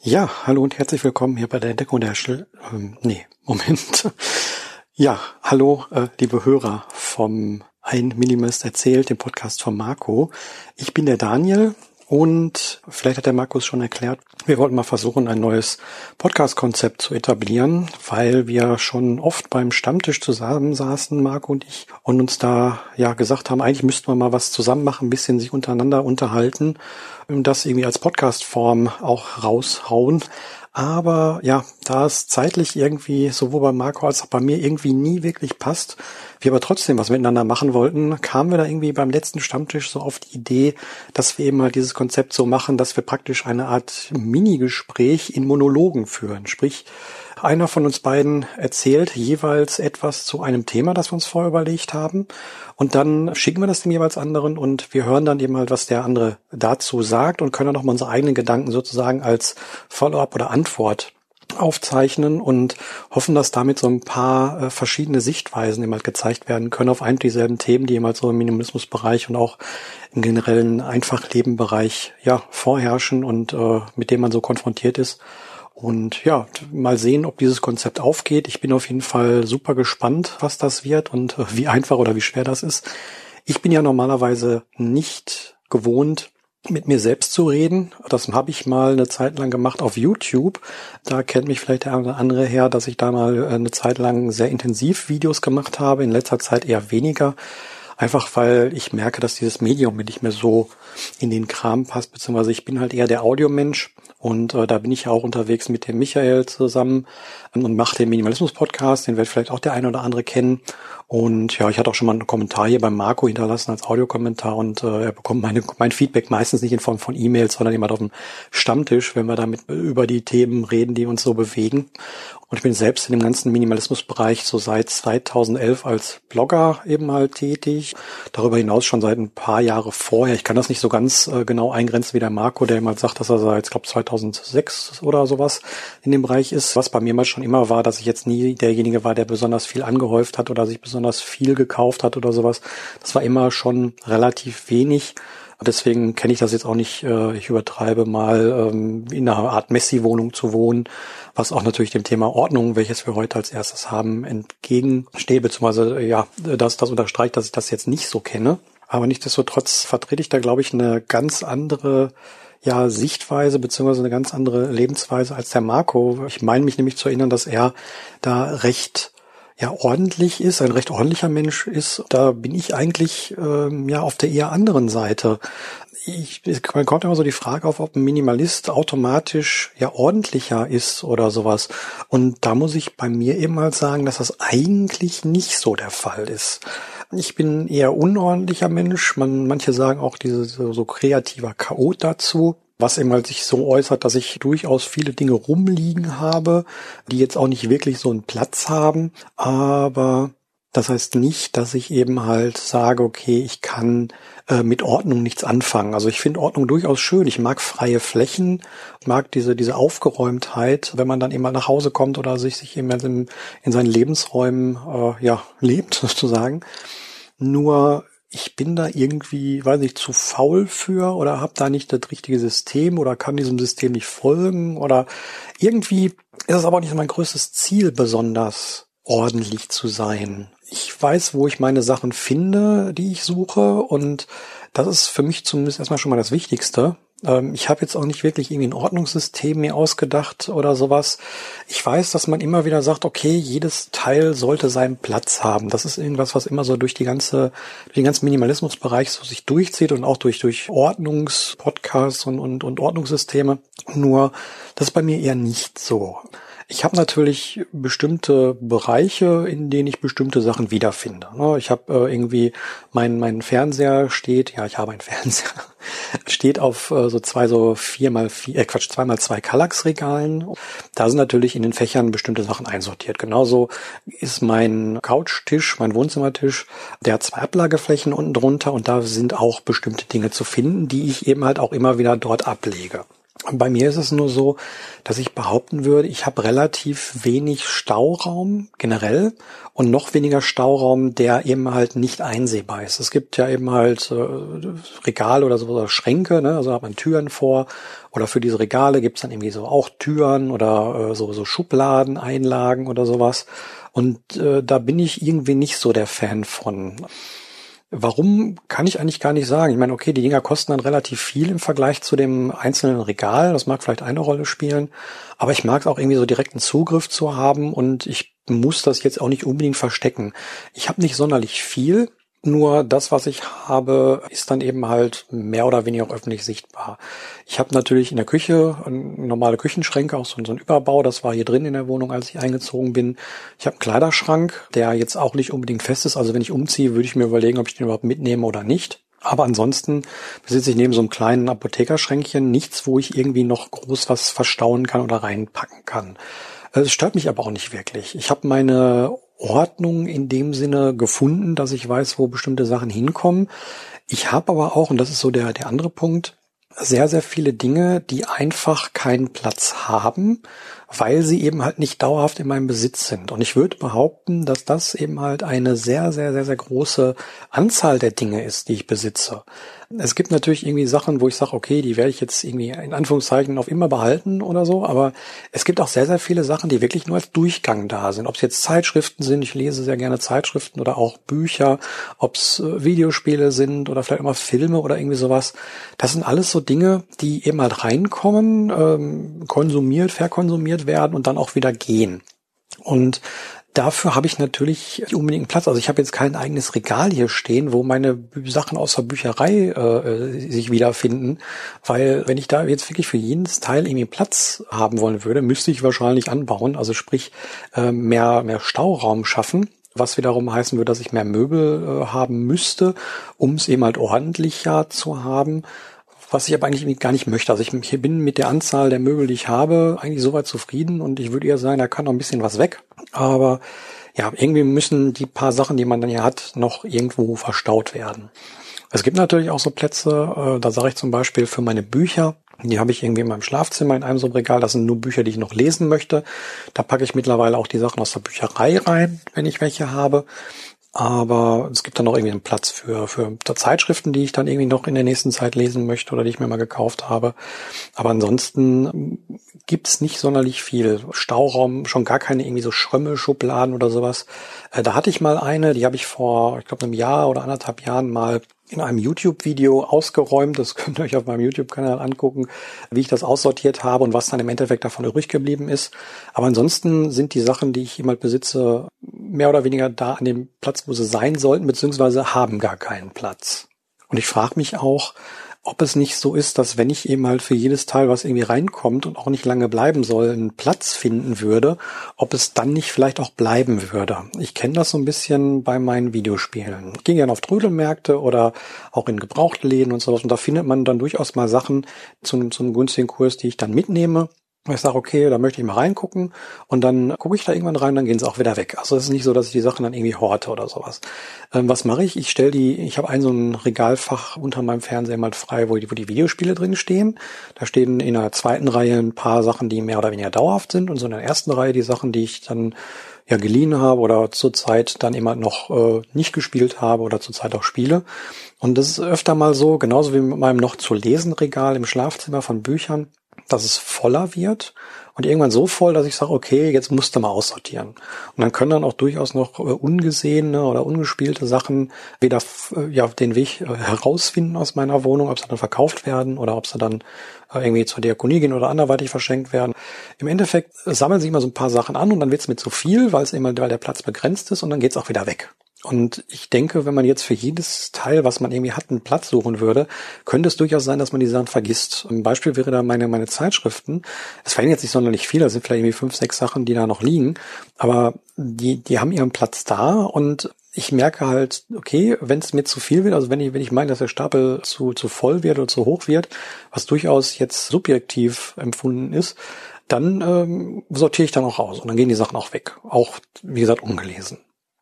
Ja, hallo und herzlich willkommen hier bei der Entdeckung der Schl ähm, nee, Moment. ja, hallo, äh, liebe Hörer vom Ein Minimalist erzählt, dem Podcast von Marco. Ich bin der Daniel und vielleicht hat der Markus schon erklärt, wir wollten mal versuchen, ein neues Podcast-Konzept zu etablieren, weil wir schon oft beim Stammtisch zusammensaßen, Marco und ich, und uns da ja gesagt haben, eigentlich müssten wir mal was zusammen machen, ein bisschen sich untereinander unterhalten und das irgendwie als Podcast-Form auch raushauen. Aber ja, da es zeitlich irgendwie sowohl bei Marco als auch bei mir irgendwie nie wirklich passt, wir aber trotzdem was miteinander machen wollten, kamen wir da irgendwie beim letzten Stammtisch so auf die Idee, dass wir eben mal dieses Konzept so machen, dass wir praktisch eine Art Mini-Gespräch in Monologen führen. Sprich, einer von uns beiden erzählt jeweils etwas zu einem Thema, das wir uns vorher überlegt haben. Und dann schicken wir das dem jeweils anderen und wir hören dann eben halt, was der andere dazu sagt und können dann nochmal unsere eigenen Gedanken sozusagen als Follow-up oder Antwort aufzeichnen und hoffen, dass damit so ein paar äh, verschiedene Sichtweisen eben halt gezeigt werden können auf ein und dieselben Themen, die eben halt so im Minimalismusbereich und auch im generellen Einfachlebenbereich ja vorherrschen und äh, mit dem man so konfrontiert ist. Und ja, mal sehen, ob dieses Konzept aufgeht. Ich bin auf jeden Fall super gespannt, was das wird und äh, wie einfach oder wie schwer das ist. Ich bin ja normalerweise nicht gewohnt, mit mir selbst zu reden. Das habe ich mal eine Zeit lang gemacht auf YouTube. Da kennt mich vielleicht der andere her, dass ich da mal äh, eine Zeit lang sehr intensiv Videos gemacht habe, in letzter Zeit eher weniger. Einfach weil ich merke, dass dieses Medium mir nicht mehr so in den Kram passt, beziehungsweise ich bin halt eher der Audiomensch und äh, da bin ich ja auch unterwegs mit dem Michael zusammen und mache den Minimalismus-Podcast, den wird vielleicht auch der eine oder andere kennen. Und ja, ich hatte auch schon mal einen Kommentar hier beim Marco hinterlassen als Audiokommentar und äh, er bekommt meine, mein Feedback meistens nicht in Form von E-Mails, sondern jemand auf dem Stammtisch, wenn wir damit über die Themen reden, die uns so bewegen. Und ich bin selbst in dem ganzen Minimalismusbereich so seit 2011 als Blogger eben halt tätig. Darüber hinaus schon seit ein paar Jahre vorher. Ich kann das nicht so ganz äh, genau eingrenzen wie der Marco, der immer sagt, dass er seit, glaube 2006 oder sowas in dem Bereich ist. Was bei mir mal schon immer war, dass ich jetzt nie derjenige war, der besonders viel angehäuft hat oder sich besonders viel gekauft hat oder sowas. Das war immer schon relativ wenig. Deswegen kenne ich das jetzt auch nicht, äh, ich übertreibe mal, ähm, in einer Art Messi-Wohnung zu wohnen, was auch natürlich dem Thema Ordnung, welches wir heute als erstes haben, entgegensteht, beziehungsweise ja, das, das unterstreicht, dass ich das jetzt nicht so kenne. Aber nichtsdestotrotz vertrete ich da, glaube ich, eine ganz andere ja, Sichtweise beziehungsweise eine ganz andere Lebensweise als der Marco. Ich meine mich nämlich zu erinnern, dass er da recht ja ordentlich ist, ein recht ordentlicher Mensch ist, da bin ich eigentlich ähm, ja auf der eher anderen Seite. Ich, man kommt immer so die Frage auf, ob ein Minimalist automatisch ja ordentlicher ist oder sowas. Und da muss ich bei mir eben mal sagen, dass das eigentlich nicht so der Fall ist. Ich bin eher unordentlicher Mensch. Man, manche sagen auch diese so, kreativer Chaot dazu was eben halt sich so äußert, dass ich durchaus viele Dinge rumliegen habe, die jetzt auch nicht wirklich so einen Platz haben, aber das heißt nicht, dass ich eben halt sage, okay, ich kann äh, mit Ordnung nichts anfangen. Also ich finde Ordnung durchaus schön. Ich mag freie Flächen, mag diese, diese Aufgeräumtheit, wenn man dann eben mal nach Hause kommt oder sich, sich eben in, in seinen Lebensräumen äh, ja, lebt, sozusagen. Nur ich bin da irgendwie, weiß nicht, zu faul für oder habe da nicht das richtige System oder kann diesem System nicht folgen oder irgendwie ist es aber nicht mein größtes Ziel, besonders ordentlich zu sein. Ich weiß, wo ich meine Sachen finde, die ich suche und das ist für mich zumindest erstmal schon mal das Wichtigste. Ähm, ich habe jetzt auch nicht wirklich irgendwie ein Ordnungssystem mir ausgedacht oder sowas. Ich weiß, dass man immer wieder sagt, okay, jedes Teil sollte seinen Platz haben. Das ist irgendwas, was immer so durch die ganze, durch den ganzen Minimalismusbereich so sich durchzieht und auch durch, durch Ordnungspodcasts und, und, und Ordnungssysteme. Nur, das ist bei mir eher nicht so. Ich habe natürlich bestimmte Bereiche, in denen ich bestimmte Sachen wiederfinde. Ne? Ich habe äh, irgendwie mein mein Fernseher steht, ja, ich habe einen Fernseher, steht auf äh, so zwei so vier mal vier, äh, Quatsch, zwei mal zwei Kallax-Regalen. Da sind natürlich in den Fächern bestimmte Sachen einsortiert. Genauso ist mein Couchtisch, mein Wohnzimmertisch, der hat zwei Ablageflächen unten drunter und da sind auch bestimmte Dinge zu finden, die ich eben halt auch immer wieder dort ablege. Bei mir ist es nur so, dass ich behaupten würde, ich habe relativ wenig Stauraum generell und noch weniger Stauraum, der eben halt nicht einsehbar ist. Es gibt ja eben halt äh, Regale oder so oder Schränke, ne? also hat man Türen vor oder für diese Regale gibt's dann irgendwie so auch Türen oder äh, so, so Schubladen, Einlagen oder sowas. Und äh, da bin ich irgendwie nicht so der Fan von. Warum kann ich eigentlich gar nicht sagen. Ich meine, okay, die Dinger kosten dann relativ viel im Vergleich zu dem einzelnen Regal. Das mag vielleicht eine Rolle spielen. Aber ich mag es auch irgendwie so direkten Zugriff zu haben und ich muss das jetzt auch nicht unbedingt verstecken. Ich habe nicht sonderlich viel. Nur das, was ich habe, ist dann eben halt mehr oder weniger auch öffentlich sichtbar. Ich habe natürlich in der Küche normale Küchenschränke, auch so ein Überbau. Das war hier drin in der Wohnung, als ich eingezogen bin. Ich habe einen Kleiderschrank, der jetzt auch nicht unbedingt fest ist. Also wenn ich umziehe, würde ich mir überlegen, ob ich den überhaupt mitnehme oder nicht. Aber ansonsten besitze ich neben so einem kleinen Apothekerschränkchen nichts, wo ich irgendwie noch groß was verstauen kann oder reinpacken kann. Es stört mich aber auch nicht wirklich. Ich habe meine Ordnung in dem Sinne gefunden, dass ich weiß, wo bestimmte Sachen hinkommen. Ich habe aber auch, und das ist so der, der andere Punkt, sehr, sehr viele Dinge, die einfach keinen Platz haben, weil sie eben halt nicht dauerhaft in meinem Besitz sind. Und ich würde behaupten, dass das eben halt eine sehr, sehr, sehr, sehr große Anzahl der Dinge ist, die ich besitze. Es gibt natürlich irgendwie Sachen, wo ich sage, okay, die werde ich jetzt irgendwie in Anführungszeichen auf immer behalten oder so, aber es gibt auch sehr, sehr viele Sachen, die wirklich nur als Durchgang da sind. Ob es jetzt Zeitschriften sind, ich lese sehr gerne Zeitschriften oder auch Bücher, ob es äh, Videospiele sind oder vielleicht immer Filme oder irgendwie sowas. Das sind alles so Dinge, die eben halt reinkommen, ähm, konsumiert, verkonsumiert werden und dann auch wieder gehen. Und Dafür habe ich natürlich unbedingt Platz. Also ich habe jetzt kein eigenes Regal hier stehen, wo meine Sachen aus der Bücherei äh, sich wiederfinden, weil wenn ich da jetzt wirklich für jedes Teil irgendwie Platz haben wollen würde, müsste ich wahrscheinlich anbauen, also sprich äh, mehr mehr Stauraum schaffen was wiederum heißen würde, dass ich mehr Möbel äh, haben müsste, um es eben halt ordentlicher zu haben was ich aber eigentlich gar nicht möchte. Also ich, bin mit der Anzahl der Möbel, die ich habe, eigentlich soweit zufrieden und ich würde eher sagen, da kann noch ein bisschen was weg. Aber ja, irgendwie müssen die paar Sachen, die man dann hier hat, noch irgendwo verstaut werden. Es gibt natürlich auch so Plätze, äh, da sage ich zum Beispiel für meine Bücher, die habe ich irgendwie in meinem Schlafzimmer in einem so Regal. Das sind nur Bücher, die ich noch lesen möchte. Da packe ich mittlerweile auch die Sachen aus der Bücherei rein, wenn ich welche habe. Aber es gibt dann noch irgendwie einen Platz für, für Zeitschriften, die ich dann irgendwie noch in der nächsten Zeit lesen möchte oder die ich mir mal gekauft habe. Aber ansonsten gibt's nicht sonderlich viel. Stauraum, schon gar keine irgendwie so Schrömmelschubladen oder sowas. Äh, da hatte ich mal eine, die habe ich vor, ich glaube, einem Jahr oder anderthalb Jahren mal in einem YouTube-Video ausgeräumt. Das könnt ihr euch auf meinem YouTube-Kanal angucken, wie ich das aussortiert habe und was dann im Endeffekt davon übrig geblieben ist. Aber ansonsten sind die Sachen, die ich jemals besitze, mehr oder weniger da an dem Platz, wo sie sein sollten, beziehungsweise haben gar keinen Platz. Und ich frage mich auch, ob es nicht so ist, dass wenn ich eben halt für jedes Teil, was irgendwie reinkommt und auch nicht lange bleiben soll, einen Platz finden würde, ob es dann nicht vielleicht auch bleiben würde. Ich kenne das so ein bisschen bei meinen Videospielen. Ich gehe gerne auf Trödelmärkte oder auch in Gebrauchtläden und sowas und da findet man dann durchaus mal Sachen zum, zum günstigen Kurs, die ich dann mitnehme ich sage, okay, da möchte ich mal reingucken und dann gucke ich da irgendwann rein, dann gehen sie auch wieder weg. Also es ist nicht so, dass ich die Sachen dann irgendwie horte oder sowas. Ähm, was mache ich? Ich stelle die, ich habe ein so ein Regalfach unter meinem Fernseher mal frei, wo die, wo die Videospiele drin stehen. Da stehen in der zweiten Reihe ein paar Sachen, die mehr oder weniger dauerhaft sind und so in der ersten Reihe die Sachen, die ich dann ja geliehen habe oder zurzeit dann immer noch äh, nicht gespielt habe oder zurzeit auch spiele. Und das ist öfter mal so, genauso wie mit meinem noch zu lesen Regal im Schlafzimmer von Büchern dass es voller wird und irgendwann so voll, dass ich sage, okay, jetzt musst du mal aussortieren. Und dann können dann auch durchaus noch äh, ungesehene oder ungespielte Sachen wieder äh, ja, den Weg äh, herausfinden aus meiner Wohnung, ob sie dann verkauft werden oder ob sie dann irgendwie zur Diakonie gehen oder anderweitig verschenkt werden. Im Endeffekt sammeln sich immer so ein paar Sachen an und dann wird es mir zu viel, weil es immer, weil der Platz begrenzt ist und dann geht es auch wieder weg. Und ich denke, wenn man jetzt für jedes Teil, was man irgendwie hat, einen Platz suchen würde, könnte es durchaus sein, dass man die Sachen vergisst. Ein Beispiel wäre da meine, meine Zeitschriften. Es fallen jetzt nicht sonderlich viele, es sind vielleicht irgendwie fünf, sechs Sachen, die da noch liegen. Aber die, die haben ihren Platz da und ich merke halt, okay, wenn es mir zu viel wird, also wenn ich, wenn ich meine, dass der Stapel zu, zu voll wird oder zu hoch wird, was durchaus jetzt subjektiv empfunden ist, dann ähm, sortiere ich dann auch raus und dann gehen die Sachen auch weg. Auch, wie gesagt, ungelesen.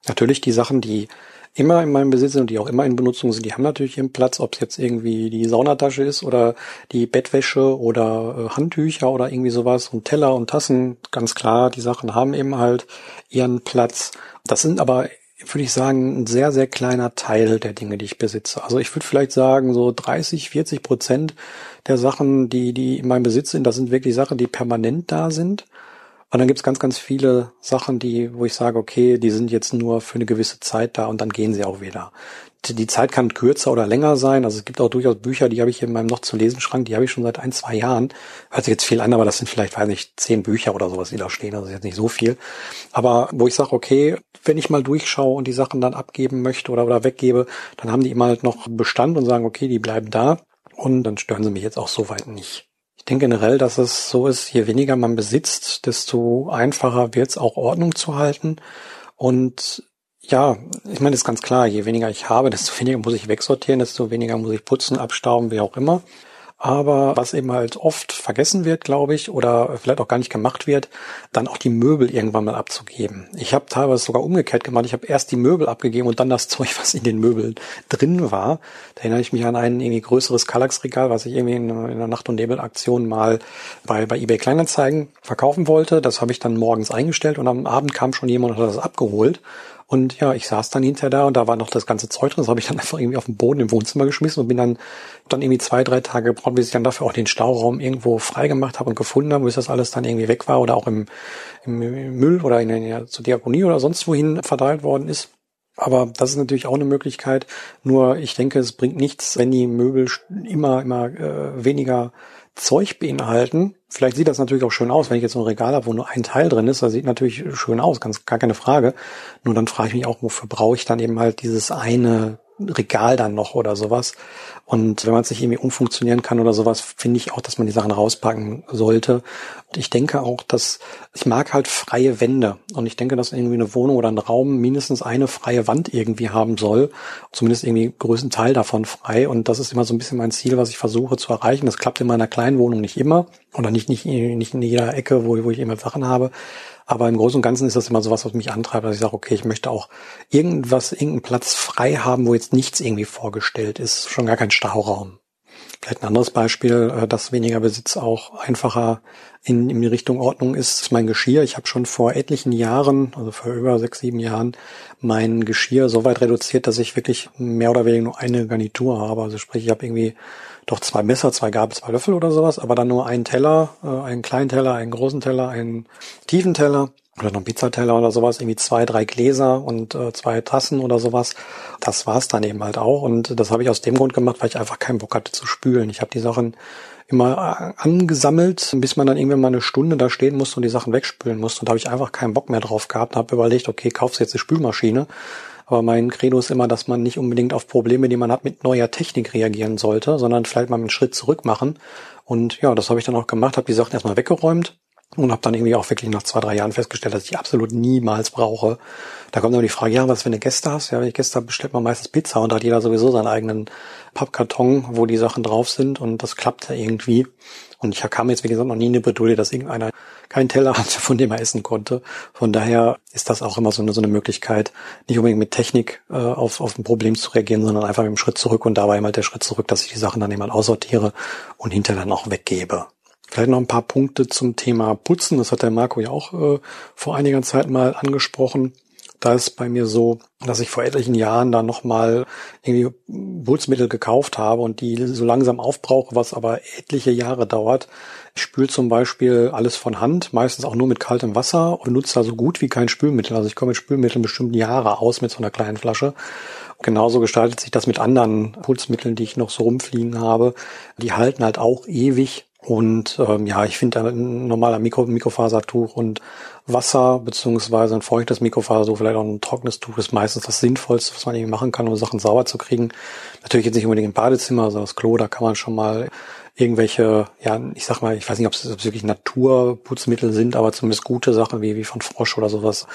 Natürlich die Sachen, die immer in meinem Besitz sind und die auch immer in Benutzung sind, die haben natürlich ihren Platz, ob es jetzt irgendwie die Saunatasche ist oder die Bettwäsche oder äh, Handtücher oder irgendwie sowas und Teller und Tassen, ganz klar, die Sachen haben eben halt ihren Platz. Das sind aber würde ich sagen, ein sehr, sehr kleiner Teil der Dinge, die ich besitze. Also ich würde vielleicht sagen, so 30, 40 Prozent der Sachen, die, die in meinem Besitz sind, das sind wirklich Sachen, die permanent da sind. Und dann gibt's ganz, ganz viele Sachen, die, wo ich sage, okay, die sind jetzt nur für eine gewisse Zeit da und dann gehen sie auch wieder. Die Zeit kann kürzer oder länger sein. Also es gibt auch durchaus Bücher, die habe ich in meinem noch zu lesen Schrank, die habe ich schon seit ein, zwei Jahren. Hört sich jetzt viel an, aber das sind vielleicht, weiß nicht, zehn Bücher oder sowas, die da stehen. Ist jetzt nicht so viel. Aber wo ich sage, okay, wenn ich mal durchschaue und die Sachen dann abgeben möchte oder, oder weggebe, dann haben die immer halt noch Bestand und sagen, okay, die bleiben da. Und dann stören sie mich jetzt auch soweit nicht. Ich denke generell, dass es so ist, je weniger man besitzt, desto einfacher wird es auch Ordnung zu halten. Und ja, ich meine, ist ganz klar, je weniger ich habe, desto weniger muss ich wegsortieren, desto weniger muss ich putzen, abstauben, wie auch immer. Aber was eben halt oft vergessen wird, glaube ich, oder vielleicht auch gar nicht gemacht wird, dann auch die Möbel irgendwann mal abzugeben. Ich habe teilweise sogar umgekehrt gemacht. Ich habe erst die Möbel abgegeben und dann das Zeug, was in den Möbeln drin war. Da erinnere ich mich an ein irgendwie größeres Kallax-Regal, was ich irgendwie in, in einer Nacht- und Nebel-Aktion mal bei, bei eBay Kleinanzeigen verkaufen wollte. Das habe ich dann morgens eingestellt und am Abend kam schon jemand und hat das abgeholt. Und ja, ich saß dann hinterher da und da war noch das ganze Zeug drin. Das habe ich dann einfach irgendwie auf den Boden im Wohnzimmer geschmissen und bin dann dann irgendwie zwei, drei Tage gebraucht, bis ich dann dafür auch den Stauraum irgendwo freigemacht habe und gefunden habe, bis das alles dann irgendwie weg war oder auch im, im, im Müll oder in der zur Diakonie oder sonst wohin verteilt worden ist. Aber das ist natürlich auch eine Möglichkeit. Nur ich denke, es bringt nichts, wenn die Möbel immer, immer äh, weniger Zeug beinhalten. Vielleicht sieht das natürlich auch schön aus, wenn ich jetzt so ein Regal habe, wo nur ein Teil drin ist. Das sieht natürlich schön aus, ganz gar keine Frage. Nur dann frage ich mich auch, wofür brauche ich dann eben halt dieses eine Regal dann noch oder sowas. Und wenn man es nicht irgendwie umfunktionieren kann oder sowas, finde ich auch, dass man die Sachen rauspacken sollte. Und ich denke auch, dass ich mag halt freie Wände. Und ich denke, dass irgendwie eine Wohnung oder ein Raum mindestens eine freie Wand irgendwie haben soll. Zumindest irgendwie größten Teil davon frei. Und das ist immer so ein bisschen mein Ziel, was ich versuche zu erreichen. Das klappt in meiner kleinen Wohnung nicht immer. Oder nicht, nicht, nicht in jeder Ecke, wo, wo ich immer Sachen habe. Aber im Großen und Ganzen ist das immer so was, was mich antreibt, dass ich sage, okay, ich möchte auch irgendwas, irgendeinen Platz frei haben, wo jetzt nichts irgendwie vorgestellt ist, schon gar kein Stauraum. Vielleicht ein anderes Beispiel, äh, dass weniger Besitz auch einfacher in, in die Richtung Ordnung ist, ist mein Geschirr. Ich habe schon vor etlichen Jahren, also vor über sechs, sieben Jahren, mein Geschirr so weit reduziert, dass ich wirklich mehr oder weniger nur eine Garnitur habe. Also sprich, ich habe irgendwie doch zwei Messer, zwei Gabel, zwei Löffel oder sowas, aber dann nur einen Teller, äh, einen kleinen Teller, einen großen Teller, einen tiefen Teller oder noch einen Pizzateller oder sowas, irgendwie zwei, drei Gläser und äh, zwei Tassen oder sowas. Das war's dann eben halt auch. Und das habe ich aus dem Grund gemacht, weil ich einfach keinen Bock hatte zu spülen. Ich habe die Sachen immer äh, angesammelt, bis man dann irgendwann mal eine Stunde da stehen musste und die Sachen wegspülen musste. Und da habe ich einfach keinen Bock mehr drauf gehabt und habe überlegt, okay, kaufst jetzt eine Spülmaschine aber mein Credo ist immer, dass man nicht unbedingt auf Probleme, die man hat, mit neuer Technik reagieren sollte, sondern vielleicht mal einen Schritt zurück machen. Und ja, das habe ich dann auch gemacht, habe die Sachen erstmal weggeräumt und habe dann irgendwie auch wirklich nach zwei, drei Jahren festgestellt, dass ich die absolut niemals brauche. Da kommt dann die Frage, ja, was wenn du Gäste hast? Ja, wenn ich Gäste habe, bestellt man meistens Pizza und da hat jeder sowieso seinen eigenen Pappkarton, wo die Sachen drauf sind und das klappt ja irgendwie. Und ich kam jetzt, wie gesagt, noch nie in eine Bredouille, dass irgendeiner keinen Teller hatte, von dem er essen konnte. Von daher ist das auch immer so eine, so eine Möglichkeit, nicht unbedingt mit Technik äh, auf, auf ein Problem zu reagieren, sondern einfach mit einem Schritt zurück und dabei mal der Schritt zurück, dass ich die Sachen dann eben aussortiere und hinterher dann auch weggebe. Vielleicht noch ein paar Punkte zum Thema Putzen. Das hat der Marco ja auch äh, vor einiger Zeit mal angesprochen. Da ist bei mir so, dass ich vor etlichen Jahren da nochmal irgendwie Putzmittel gekauft habe und die so langsam aufbrauche, was aber etliche Jahre dauert. Ich spüle zum Beispiel alles von Hand, meistens auch nur mit kaltem Wasser und nutze da so gut wie kein Spülmittel. Also ich komme mit Spülmitteln bestimmt Jahre aus mit so einer kleinen Flasche. Genauso gestaltet sich das mit anderen Putzmitteln, die ich noch so rumfliegen habe. Die halten halt auch ewig und ähm, ja, ich finde ein normaler Mikro Mikrofasertuch und Wasser beziehungsweise ein feuchtes Mikrofasertuch, vielleicht auch ein trockenes Tuch ist meistens das Sinnvollste, was man irgendwie machen kann, um Sachen sauber zu kriegen. Natürlich jetzt nicht unbedingt im Badezimmer, also das Klo, da kann man schon mal irgendwelche, ja, ich sag mal, ich weiß nicht, ob es, wirklich Naturputzmittel sind, aber zumindest gute Sachen wie, wie von Frosch oder sowas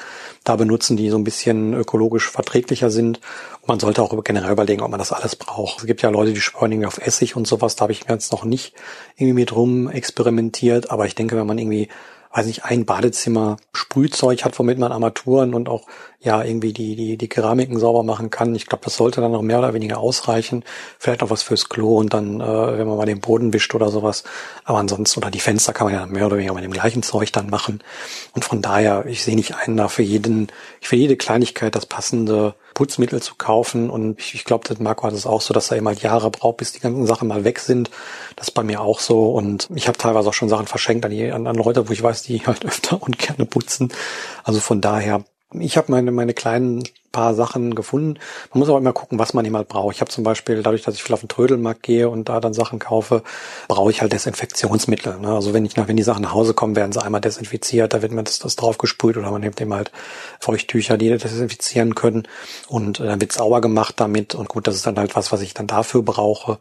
da benutzen, die so ein bisschen ökologisch verträglicher sind. Und man sollte auch generell überlegen, ob man das alles braucht. Es gibt ja Leute, die schwören irgendwie auf Essig und sowas, da habe ich mir jetzt noch nicht irgendwie mit rum experimentiert, aber ich denke, wenn man irgendwie weiß nicht, ein Badezimmer Sprühzeug hat, womit man Armaturen und auch ja irgendwie die, die, die Keramiken sauber machen kann. Ich glaube, das sollte dann noch mehr oder weniger ausreichen. Vielleicht noch was fürs Klo und dann, äh, wenn man mal den Boden wischt oder sowas. Aber ansonsten, oder die Fenster kann man ja mehr oder weniger mit dem gleichen Zeug dann machen. Und von daher, ich sehe nicht einen da für jeden, für jede Kleinigkeit das passende Putzmittel zu kaufen. Und ich, ich glaube, Marco hat es auch so, dass er immer Jahre braucht, bis die ganzen Sachen mal weg sind. Das ist bei mir auch so. Und ich habe teilweise auch schon Sachen verschenkt an, die, an, an Leute, wo ich weiß, die halt öfter und gerne putzen. Also von daher, ich habe meine, meine kleinen paar Sachen gefunden. Man muss aber immer gucken, was man immer braucht. Ich habe zum Beispiel, dadurch, dass ich viel auf den Trödelmarkt gehe und da dann Sachen kaufe, brauche ich halt Desinfektionsmittel. Ne? Also wenn ich nach, wenn die Sachen nach Hause kommen, werden sie einmal desinfiziert, da wird mir das, das drauf gesprüht oder man nimmt eben halt Feuchttücher, die desinfizieren können und äh, dann wird sauber gemacht damit. Und gut, das ist dann halt was, was ich dann dafür brauche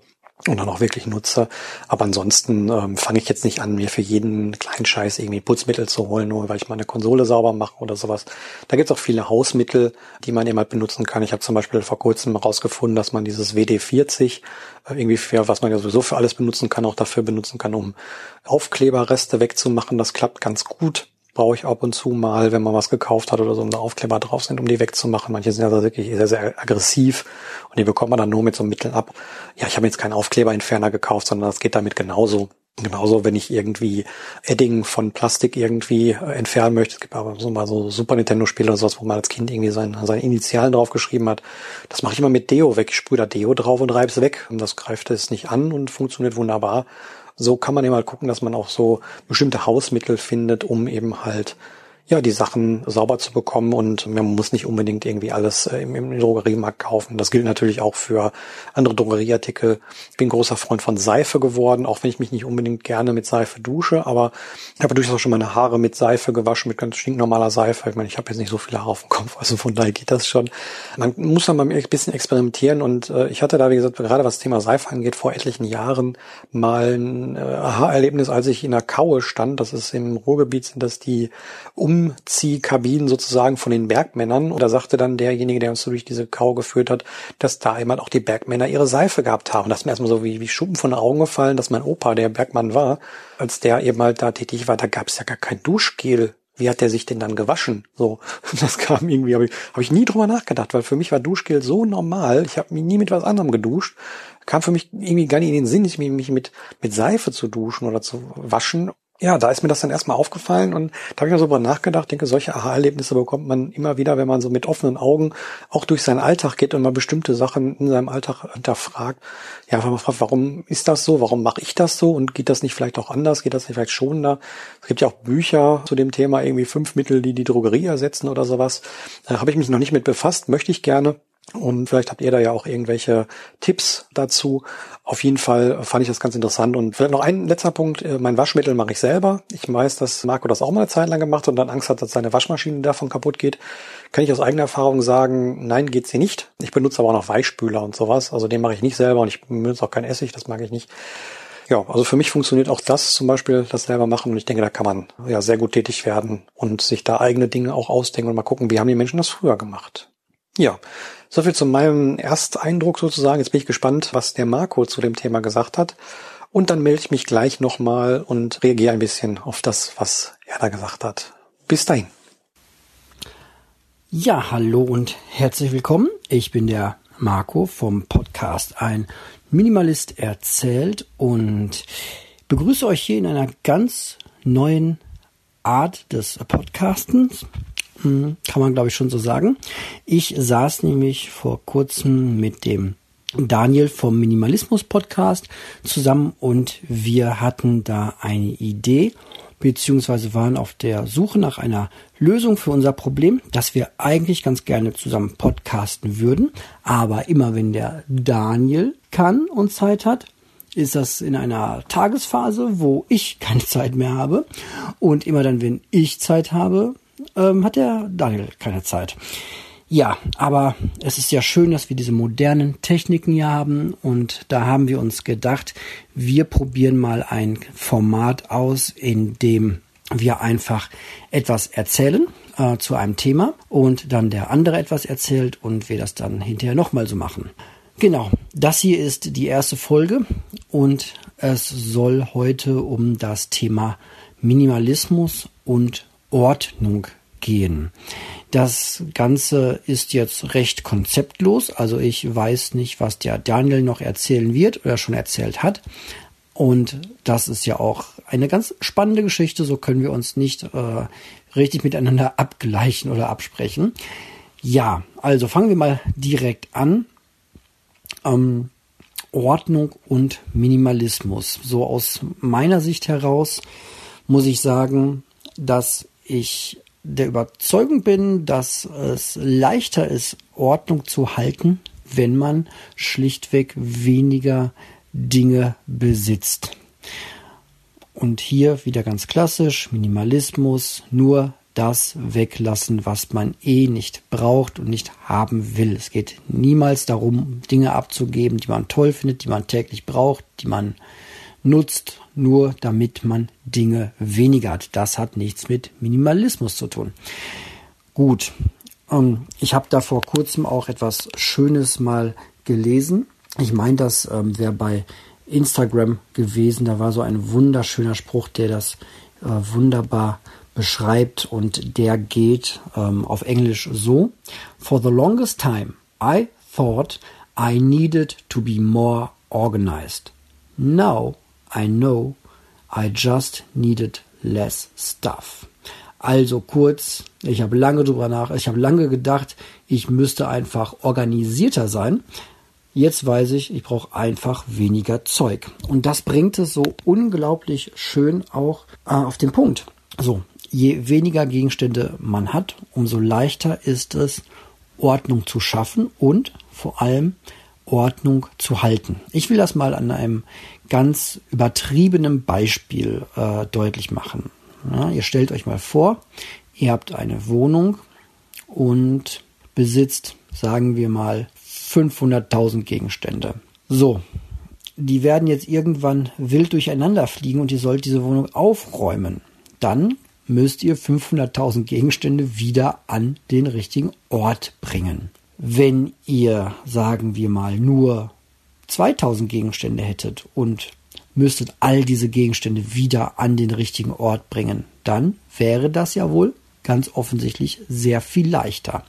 und dann auch wirklich nutze. Aber ansonsten ähm, fange ich jetzt nicht an, mir für jeden kleinen Scheiß irgendwie Putzmittel zu holen, nur weil ich meine Konsole sauber mache oder sowas. Da gibt's auch viele Hausmittel, die man eben halt benutzen kann. Ich habe zum Beispiel vor kurzem herausgefunden, dass man dieses WD-40 äh, irgendwie für, was man ja sowieso für alles benutzen kann, auch dafür benutzen kann, um Aufkleberreste wegzumachen. Das klappt ganz gut brauche ich ab und zu mal, wenn man was gekauft hat oder so, um da Aufkleber drauf sind, um die wegzumachen. Manche sind ja wirklich sehr, sehr aggressiv und die bekommt man dann nur mit so Mitteln ab. Ja, ich habe jetzt keinen Aufkleberentferner gekauft, sondern das geht damit genauso. Genauso, wenn ich irgendwie Edding von Plastik irgendwie äh, entfernen möchte. Es gibt aber so mal so Super Nintendo-Spiele oder sowas, wo man als Kind irgendwie sein, seine Initialen draufgeschrieben hat. Das mache ich immer mit Deo weg. Ich sprühe da Deo drauf und reibe es weg. Und das greift es nicht an und funktioniert wunderbar so kann man eben halt gucken, dass man auch so bestimmte Hausmittel findet, um eben halt ja, die Sachen sauber zu bekommen und man muss nicht unbedingt irgendwie alles äh, im, im Drogeriemarkt kaufen. Das gilt natürlich auch für andere Drogerieartikel. Ich bin großer Freund von Seife geworden, auch wenn ich mich nicht unbedingt gerne mit Seife dusche, aber ich habe durchaus schon meine Haare mit Seife gewaschen, mit ganz stinknormaler Seife. Ich meine, ich habe jetzt nicht so viele Haare auf dem Kopf, also von daher geht das schon. Man muss dann mal ein bisschen experimentieren und äh, ich hatte da, wie gesagt, gerade was das Thema Seife angeht, vor etlichen Jahren mal ein äh, Aha-Erlebnis, als ich in der Kaue stand. Das ist im Ruhrgebiet, sind das die um Umziehkabinen sozusagen von den Bergmännern. Und da sagte dann derjenige, der uns durch diese Kau geführt hat, dass da einmal auch die Bergmänner ihre Seife gehabt haben. Das ist mir erstmal so wie, wie Schuppen von den Augen gefallen, dass mein Opa, der Bergmann war, als der eben halt da tätig war, da gab es ja gar kein Duschgel wie hat der sich denn dann gewaschen? So, das kam irgendwie, habe ich, hab ich nie drüber nachgedacht, weil für mich war Duschgel so normal. Ich habe mich nie mit was anderem geduscht. Kam für mich irgendwie gar nicht in den Sinn, mich mit, mit Seife zu duschen oder zu waschen ja, da ist mir das dann erstmal aufgefallen und da habe ich mal so drüber nachgedacht, denke, solche Aha-Erlebnisse bekommt man immer wieder, wenn man so mit offenen Augen auch durch seinen Alltag geht und mal bestimmte Sachen in seinem Alltag hinterfragt. Ja, wenn man fragt, warum ist das so? Warum mache ich das so? Und geht das nicht vielleicht auch anders? Geht das nicht vielleicht schon da? Es gibt ja auch Bücher zu dem Thema, irgendwie fünf Mittel, die die Drogerie ersetzen oder sowas. Da habe ich mich noch nicht mit befasst, möchte ich gerne. Und vielleicht habt ihr da ja auch irgendwelche Tipps dazu. Auf jeden Fall fand ich das ganz interessant. Und vielleicht noch ein letzter Punkt. Äh, mein Waschmittel mache ich selber. Ich weiß, dass Marco das auch mal eine Zeit lang gemacht hat und dann Angst hat, dass seine Waschmaschine davon kaputt geht. Kann ich aus eigener Erfahrung sagen, nein, geht sie nicht. Ich benutze aber auch noch Weichspüler und sowas. Also den mache ich nicht selber und ich benutze auch kein Essig, das mag ich nicht. Ja, also für mich funktioniert auch das zum Beispiel, das selber machen. Und ich denke, da kann man ja sehr gut tätig werden und sich da eigene Dinge auch ausdenken und mal gucken, wie haben die Menschen das früher gemacht. Ja, Soviel zu meinem Ersteindruck sozusagen. Jetzt bin ich gespannt, was der Marco zu dem Thema gesagt hat. Und dann melde ich mich gleich nochmal und reagiere ein bisschen auf das, was er da gesagt hat. Bis dahin. Ja, hallo und herzlich willkommen. Ich bin der Marco vom Podcast Ein Minimalist erzählt und begrüße euch hier in einer ganz neuen Art des Podcastens. Hm, kann man glaube ich schon so sagen. Ich saß nämlich vor kurzem mit dem Daniel vom Minimalismus Podcast zusammen und wir hatten da eine Idee beziehungsweise waren auf der Suche nach einer Lösung für unser Problem, dass wir eigentlich ganz gerne zusammen podcasten würden, aber immer wenn der Daniel kann und Zeit hat, ist das in einer Tagesphase, wo ich keine Zeit mehr habe und immer dann, wenn ich Zeit habe, ähm, hat der Daniel keine Zeit. Ja, aber es ist ja schön, dass wir diese modernen Techniken hier haben und da haben wir uns gedacht, wir probieren mal ein Format aus, in dem wir einfach etwas erzählen äh, zu einem Thema und dann der andere etwas erzählt und wir das dann hinterher nochmal so machen. Genau, das hier ist die erste Folge und es soll heute um das Thema Minimalismus und Ordnung gehen. Das Ganze ist jetzt recht konzeptlos, also ich weiß nicht, was der Daniel noch erzählen wird oder schon erzählt hat. Und das ist ja auch eine ganz spannende Geschichte, so können wir uns nicht äh, richtig miteinander abgleichen oder absprechen. Ja, also fangen wir mal direkt an. Ähm, Ordnung und Minimalismus. So aus meiner Sicht heraus muss ich sagen, dass ich der Überzeugung bin, dass es leichter ist, Ordnung zu halten, wenn man schlichtweg weniger Dinge besitzt. Und hier wieder ganz klassisch, Minimalismus, nur das weglassen, was man eh nicht braucht und nicht haben will. Es geht niemals darum, Dinge abzugeben, die man toll findet, die man täglich braucht, die man nutzt, nur damit man Dinge weniger hat. Das hat nichts mit Minimalismus zu tun. Gut, ähm, ich habe da vor kurzem auch etwas Schönes mal gelesen. Ich meine, das ähm, wäre bei Instagram gewesen. Da war so ein wunderschöner Spruch, der das äh, wunderbar beschreibt und der geht ähm, auf Englisch so. For the longest time, I thought I needed to be more organized. Now I know I just needed less stuff. Also kurz, ich habe lange drüber nach, ich habe lange gedacht, ich müsste einfach organisierter sein. Jetzt weiß ich, ich brauche einfach weniger Zeug. Und das bringt es so unglaublich schön auch äh, auf den Punkt. So, je weniger Gegenstände man hat, umso leichter ist es, Ordnung zu schaffen und vor allem Ordnung zu halten. Ich will das mal an einem ganz übertriebenen Beispiel äh, deutlich machen. Ja, ihr stellt euch mal vor, ihr habt eine Wohnung und besitzt, sagen wir mal, 500.000 Gegenstände. So, die werden jetzt irgendwann wild durcheinander fliegen und ihr sollt diese Wohnung aufräumen. Dann müsst ihr 500.000 Gegenstände wieder an den richtigen Ort bringen. Wenn ihr, sagen wir mal, nur 2000 Gegenstände hättet und müsstet all diese Gegenstände wieder an den richtigen Ort bringen, dann wäre das ja wohl ganz offensichtlich sehr viel leichter.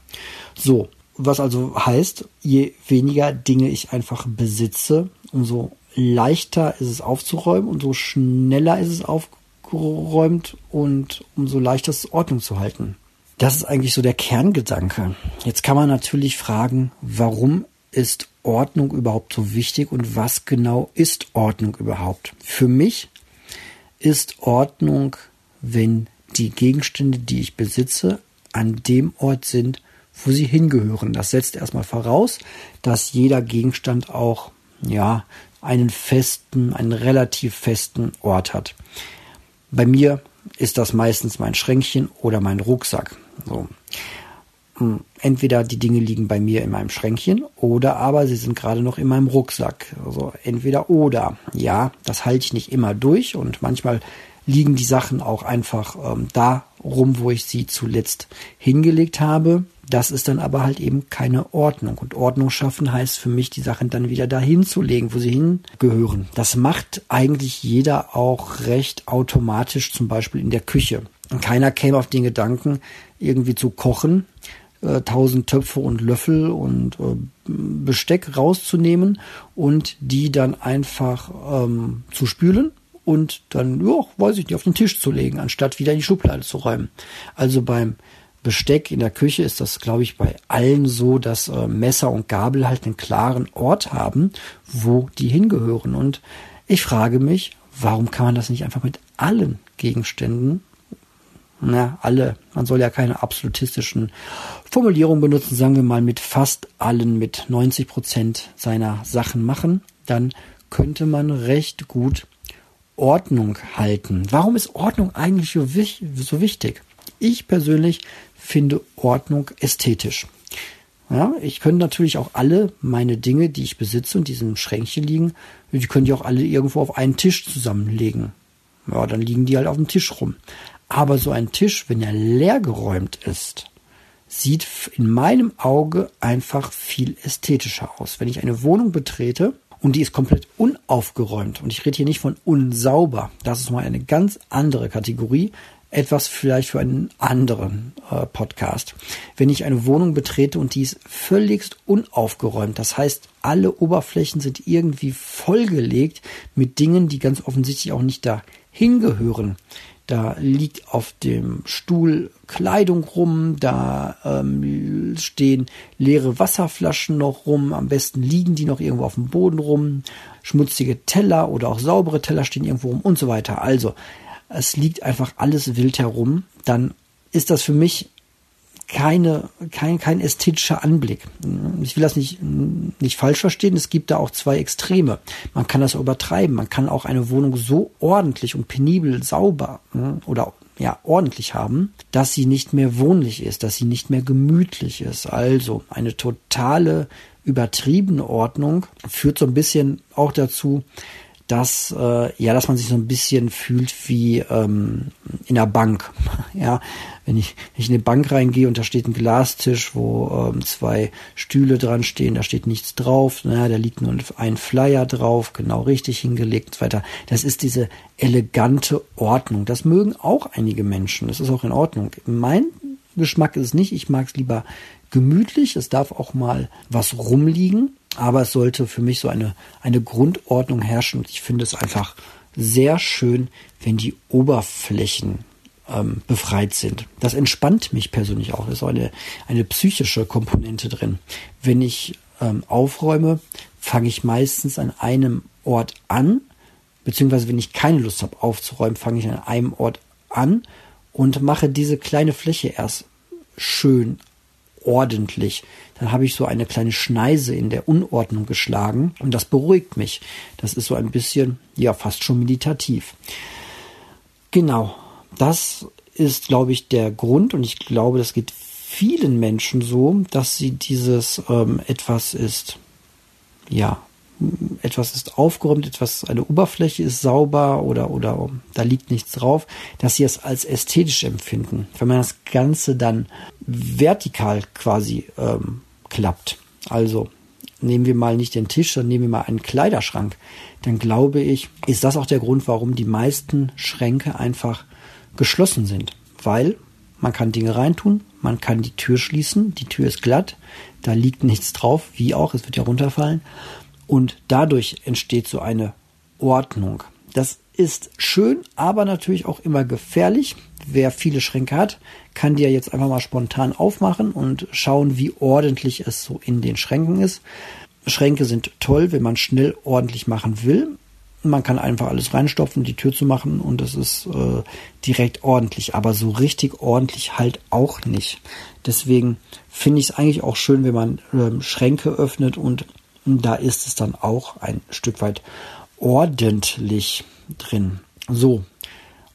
So, was also heißt, je weniger Dinge ich einfach besitze, umso leichter ist es aufzuräumen und so schneller ist es aufgeräumt und umso leichter ist Ordnung zu halten. Das ist eigentlich so der Kerngedanke. Jetzt kann man natürlich fragen, warum ist Ordnung überhaupt so wichtig und was genau ist Ordnung überhaupt? Für mich ist Ordnung, wenn die Gegenstände, die ich besitze, an dem Ort sind, wo sie hingehören. Das setzt erstmal voraus, dass jeder Gegenstand auch, ja, einen festen, einen relativ festen Ort hat. Bei mir ist das meistens mein Schränkchen oder mein Rucksack. So. Hm, entweder die Dinge liegen bei mir in meinem Schränkchen oder aber sie sind gerade noch in meinem Rucksack. Also entweder oder. Ja, das halte ich nicht immer durch und manchmal liegen die Sachen auch einfach ähm, da rum, wo ich sie zuletzt hingelegt habe. Das ist dann aber halt eben keine Ordnung. Und Ordnung schaffen heißt für mich, die Sachen dann wieder dahin zu legen, wo sie hingehören. Das macht eigentlich jeder auch recht automatisch, zum Beispiel in der Küche. Und keiner käme auf den Gedanken, irgendwie zu kochen, äh, tausend Töpfe und Löffel und äh, Besteck rauszunehmen und die dann einfach ähm, zu spülen und dann, ja, weiß ich nicht, auf den Tisch zu legen, anstatt wieder in die Schublade zu räumen. Also beim Besteck in der Küche ist das, glaube ich, bei allen so, dass äh, Messer und Gabel halt einen klaren Ort haben, wo die hingehören. Und ich frage mich, warum kann man das nicht einfach mit allen Gegenständen, na, alle, man soll ja keine absolutistischen Formulierungen benutzen, sagen wir mal mit fast allen, mit 90 Prozent seiner Sachen machen, dann könnte man recht gut Ordnung halten. Warum ist Ordnung eigentlich so wichtig? Ich persönlich finde Ordnung ästhetisch. Ja, ich könnte natürlich auch alle meine Dinge, die ich besitze und die in diesem Schränkchen liegen, die könnte ich auch alle irgendwo auf einen Tisch zusammenlegen. Ja, dann liegen die halt auf dem Tisch rum. Aber so ein Tisch, wenn er leer geräumt ist, sieht in meinem Auge einfach viel ästhetischer aus. Wenn ich eine Wohnung betrete und die ist komplett unaufgeräumt. Und ich rede hier nicht von unsauber. Das ist mal eine ganz andere Kategorie. Etwas vielleicht für einen anderen äh, Podcast. Wenn ich eine Wohnung betrete und die ist völligst unaufgeräumt, das heißt, alle Oberflächen sind irgendwie vollgelegt mit Dingen, die ganz offensichtlich auch nicht da hingehören. Da liegt auf dem Stuhl Kleidung rum, da ähm, stehen leere Wasserflaschen noch rum, am besten liegen die noch irgendwo auf dem Boden rum, schmutzige Teller oder auch saubere Teller stehen irgendwo rum und so weiter. Also es liegt einfach alles wild herum, dann ist das für mich keine, kein, kein ästhetischer Anblick. Ich will das nicht, nicht falsch verstehen. Es gibt da auch zwei Extreme. Man kann das übertreiben. Man kann auch eine Wohnung so ordentlich und penibel sauber hm, oder ja, ordentlich haben, dass sie nicht mehr wohnlich ist, dass sie nicht mehr gemütlich ist. Also eine totale übertriebene Ordnung führt so ein bisschen auch dazu, dass äh, ja, dass man sich so ein bisschen fühlt wie ähm, in einer Bank. ja, wenn ich, wenn ich in eine Bank reingehe und da steht ein Glastisch, wo ähm, zwei Stühle dran stehen, da steht nichts drauf, naja, da liegt nur ein Flyer drauf, genau richtig hingelegt und so weiter. Das ist diese elegante Ordnung. Das mögen auch einige Menschen. Das ist auch in Ordnung. Mein Geschmack ist es nicht. Ich mag es lieber gemütlich. Es darf auch mal was rumliegen. Aber es sollte für mich so eine, eine Grundordnung herrschen und ich finde es einfach sehr schön, wenn die Oberflächen ähm, befreit sind. Das entspannt mich persönlich auch. Da ist so eine, eine psychische Komponente drin. Wenn ich ähm, aufräume, fange ich meistens an einem Ort an, beziehungsweise wenn ich keine Lust habe aufzuräumen, fange ich an einem Ort an und mache diese kleine Fläche erst schön ordentlich. Dann habe ich so eine kleine Schneise in der Unordnung geschlagen und das beruhigt mich. Das ist so ein bisschen, ja, fast schon meditativ. Genau, das ist, glaube ich, der Grund und ich glaube, das geht vielen Menschen so, dass sie dieses ähm, etwas ist, ja, etwas ist aufgeräumt, etwas, eine Oberfläche ist sauber oder, oder da liegt nichts drauf, dass sie es als ästhetisch empfinden. Wenn man das Ganze dann vertikal quasi ähm, klappt, also nehmen wir mal nicht den Tisch, sondern nehmen wir mal einen Kleiderschrank, dann glaube ich, ist das auch der Grund, warum die meisten Schränke einfach geschlossen sind. Weil man kann Dinge reintun, man kann die Tür schließen, die Tür ist glatt, da liegt nichts drauf, wie auch, es wird ja runterfallen. Und dadurch entsteht so eine Ordnung. Das ist schön, aber natürlich auch immer gefährlich. Wer viele Schränke hat, kann die ja jetzt einfach mal spontan aufmachen und schauen, wie ordentlich es so in den Schränken ist. Schränke sind toll, wenn man schnell ordentlich machen will. Man kann einfach alles reinstopfen, die Tür zu machen und das ist äh, direkt ordentlich, aber so richtig ordentlich halt auch nicht. Deswegen finde ich es eigentlich auch schön, wenn man ähm, Schränke öffnet und da ist es dann auch ein Stück weit ordentlich drin. So,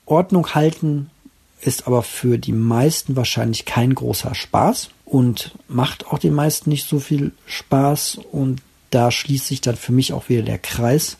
Ordnung halten ist aber für die meisten wahrscheinlich kein großer Spaß und macht auch den meisten nicht so viel Spaß und da schließt sich dann für mich auch wieder der Kreis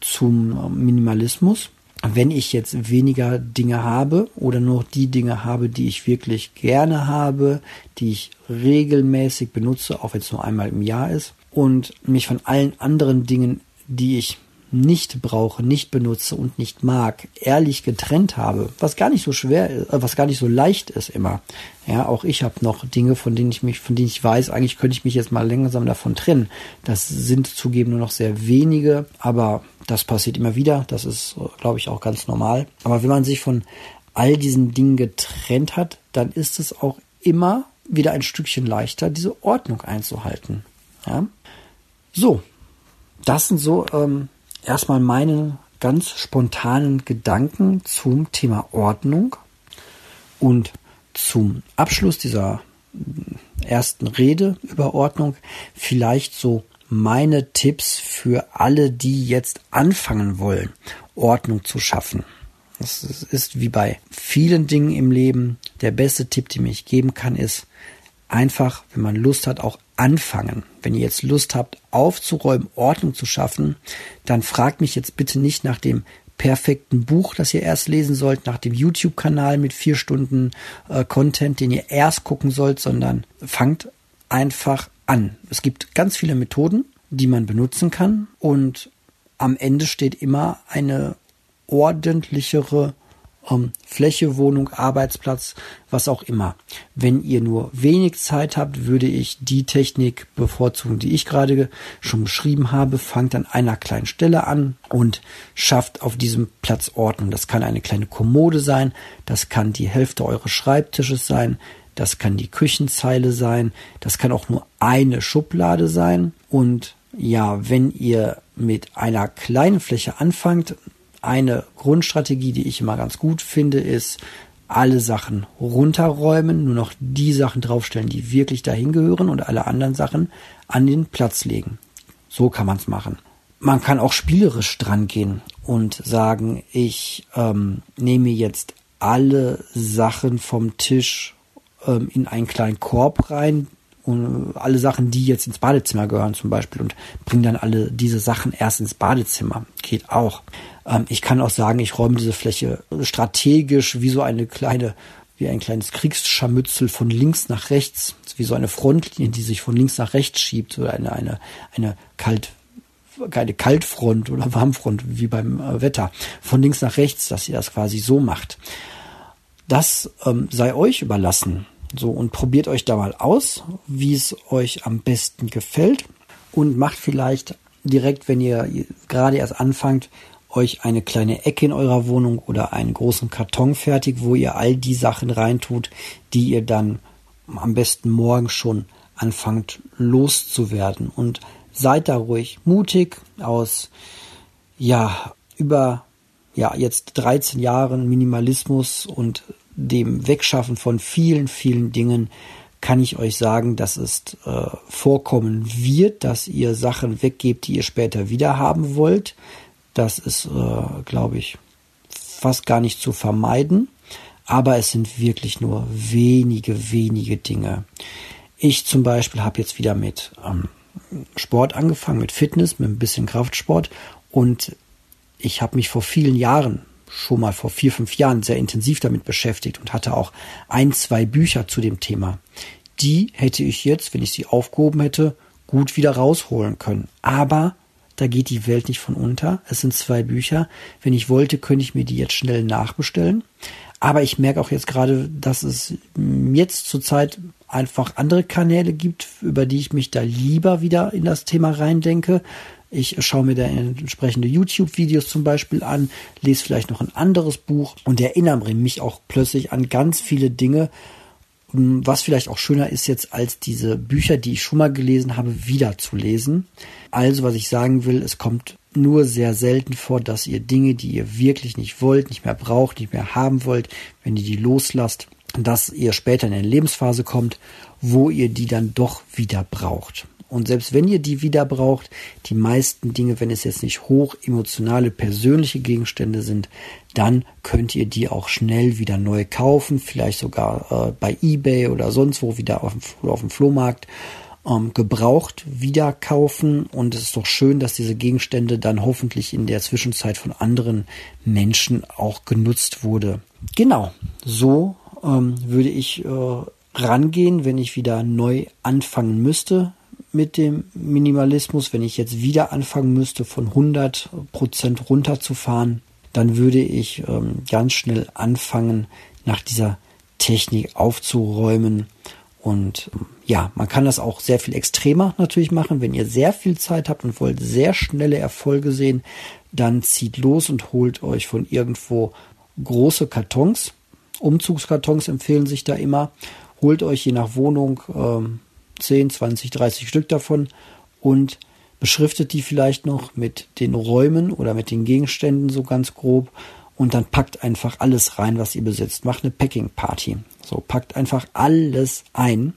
zum Minimalismus. Wenn ich jetzt weniger Dinge habe oder nur die Dinge habe, die ich wirklich gerne habe, die ich regelmäßig benutze, auch wenn es nur einmal im Jahr ist, und mich von allen anderen Dingen, die ich nicht brauche, nicht benutze und nicht mag, ehrlich getrennt habe, was gar nicht so schwer ist, äh, was gar nicht so leicht ist immer. Ja, auch ich habe noch Dinge, von denen ich mich, von denen ich weiß, eigentlich könnte ich mich jetzt mal langsam davon trennen. Das sind zugeben nur noch sehr wenige, aber das passiert immer wieder. Das ist, glaube ich, auch ganz normal. Aber wenn man sich von all diesen Dingen getrennt hat, dann ist es auch immer wieder ein Stückchen leichter, diese Ordnung einzuhalten. Ja? So, das sind so ähm, erstmal meine ganz spontanen Gedanken zum Thema Ordnung und zum Abschluss dieser äh, ersten Rede über Ordnung vielleicht so meine Tipps für alle, die jetzt anfangen wollen, Ordnung zu schaffen. Das ist wie bei vielen Dingen im Leben. Der beste Tipp, den ich geben kann, ist einfach, wenn man Lust hat, auch anfangen. Wenn ihr jetzt Lust habt, aufzuräumen, Ordnung zu schaffen, dann fragt mich jetzt bitte nicht nach dem perfekten Buch, das ihr erst lesen sollt, nach dem YouTube-Kanal mit vier Stunden äh, Content, den ihr erst gucken sollt, sondern fangt einfach an. Es gibt ganz viele Methoden, die man benutzen kann und am Ende steht immer eine ordentlichere ähm, Fläche, Wohnung, Arbeitsplatz, was auch immer. Wenn ihr nur wenig Zeit habt, würde ich die Technik bevorzugen, die ich gerade schon beschrieben habe. Fangt an einer kleinen Stelle an und schafft auf diesem Platz Ordnung. Das kann eine kleine Kommode sein, das kann die Hälfte eures Schreibtisches sein, das kann die Küchenzeile sein, das kann auch nur eine Schublade sein. Und ja, wenn ihr mit einer kleinen Fläche anfangt, eine Grundstrategie, die ich immer ganz gut finde, ist, alle Sachen runterräumen, nur noch die Sachen draufstellen, die wirklich dahin gehören und alle anderen Sachen an den Platz legen. So kann man es machen. Man kann auch spielerisch dran gehen und sagen, ich ähm, nehme jetzt alle Sachen vom Tisch ähm, in einen kleinen Korb rein, und alle Sachen, die jetzt ins Badezimmer gehören zum Beispiel und bringe dann alle diese Sachen erst ins Badezimmer. Geht auch. Ähm, ich kann auch sagen, ich räume diese Fläche strategisch wie so eine kleine, wie ein kleines Kriegsscharmützel von links nach rechts, wie so eine Frontlinie, die sich von links nach rechts schiebt oder eine, eine, eine kalt, keine Kaltfront oder Warmfront wie beim äh, Wetter. Von links nach rechts, dass ihr das quasi so macht. Das ähm, sei euch überlassen. So, und probiert euch da mal aus, wie es euch am besten gefällt und macht vielleicht direkt, wenn ihr gerade erst anfangt, euch eine kleine Ecke in eurer Wohnung oder einen großen Karton fertig, wo ihr all die Sachen reintut, die ihr dann am besten morgen schon anfangt loszuwerden. Und seid da ruhig mutig aus, ja, über, ja, jetzt 13 Jahren Minimalismus und dem Wegschaffen von vielen, vielen Dingen kann ich euch sagen, dass es äh, vorkommen wird, dass ihr Sachen weggebt, die ihr später wieder haben wollt. Das ist, äh, glaube ich, fast gar nicht zu vermeiden. Aber es sind wirklich nur wenige, wenige Dinge. Ich zum Beispiel habe jetzt wieder mit ähm, Sport angefangen, mit Fitness, mit ein bisschen Kraftsport. Und ich habe mich vor vielen Jahren, schon mal vor vier, fünf Jahren, sehr intensiv damit beschäftigt und hatte auch ein, zwei Bücher zu dem Thema. Die hätte ich jetzt, wenn ich sie aufgehoben hätte, gut wieder rausholen können. Aber da geht die Welt nicht von unter. Es sind zwei Bücher. Wenn ich wollte, könnte ich mir die jetzt schnell nachbestellen. Aber ich merke auch jetzt gerade, dass es jetzt zurzeit einfach andere Kanäle gibt, über die ich mich da lieber wieder in das Thema reindenke. Ich schaue mir da entsprechende YouTube-Videos zum Beispiel an, lese vielleicht noch ein anderes Buch und erinnere mich auch plötzlich an ganz viele Dinge, was vielleicht auch schöner ist jetzt als diese Bücher, die ich schon mal gelesen habe, wieder zu lesen. Also, was ich sagen will, es kommt nur sehr selten vor, dass ihr Dinge, die ihr wirklich nicht wollt, nicht mehr braucht, nicht mehr haben wollt, wenn ihr die loslasst, dass ihr später in eine Lebensphase kommt, wo ihr die dann doch wieder braucht. Und selbst wenn ihr die wieder braucht, die meisten Dinge, wenn es jetzt nicht hoch emotionale, persönliche Gegenstände sind, dann könnt ihr die auch schnell wieder neu kaufen, vielleicht sogar äh, bei eBay oder sonst wo wieder auf dem, auf dem Flohmarkt ähm, gebraucht wieder kaufen. Und es ist doch schön, dass diese Gegenstände dann hoffentlich in der Zwischenzeit von anderen Menschen auch genutzt wurde. Genau, so ähm, würde ich äh, rangehen, wenn ich wieder neu anfangen müsste mit dem Minimalismus, wenn ich jetzt wieder anfangen müsste, von 100 Prozent runterzufahren, dann würde ich ähm, ganz schnell anfangen, nach dieser Technik aufzuräumen. Und ähm, ja, man kann das auch sehr viel extremer natürlich machen. Wenn ihr sehr viel Zeit habt und wollt sehr schnelle Erfolge sehen, dann zieht los und holt euch von irgendwo große Kartons. Umzugskartons empfehlen sich da immer. Holt euch je nach Wohnung ähm, 10, 20, 30 Stück davon und beschriftet die vielleicht noch mit den Räumen oder mit den Gegenständen so ganz grob und dann packt einfach alles rein, was ihr besitzt. Macht eine Packing Party. So, packt einfach alles ein.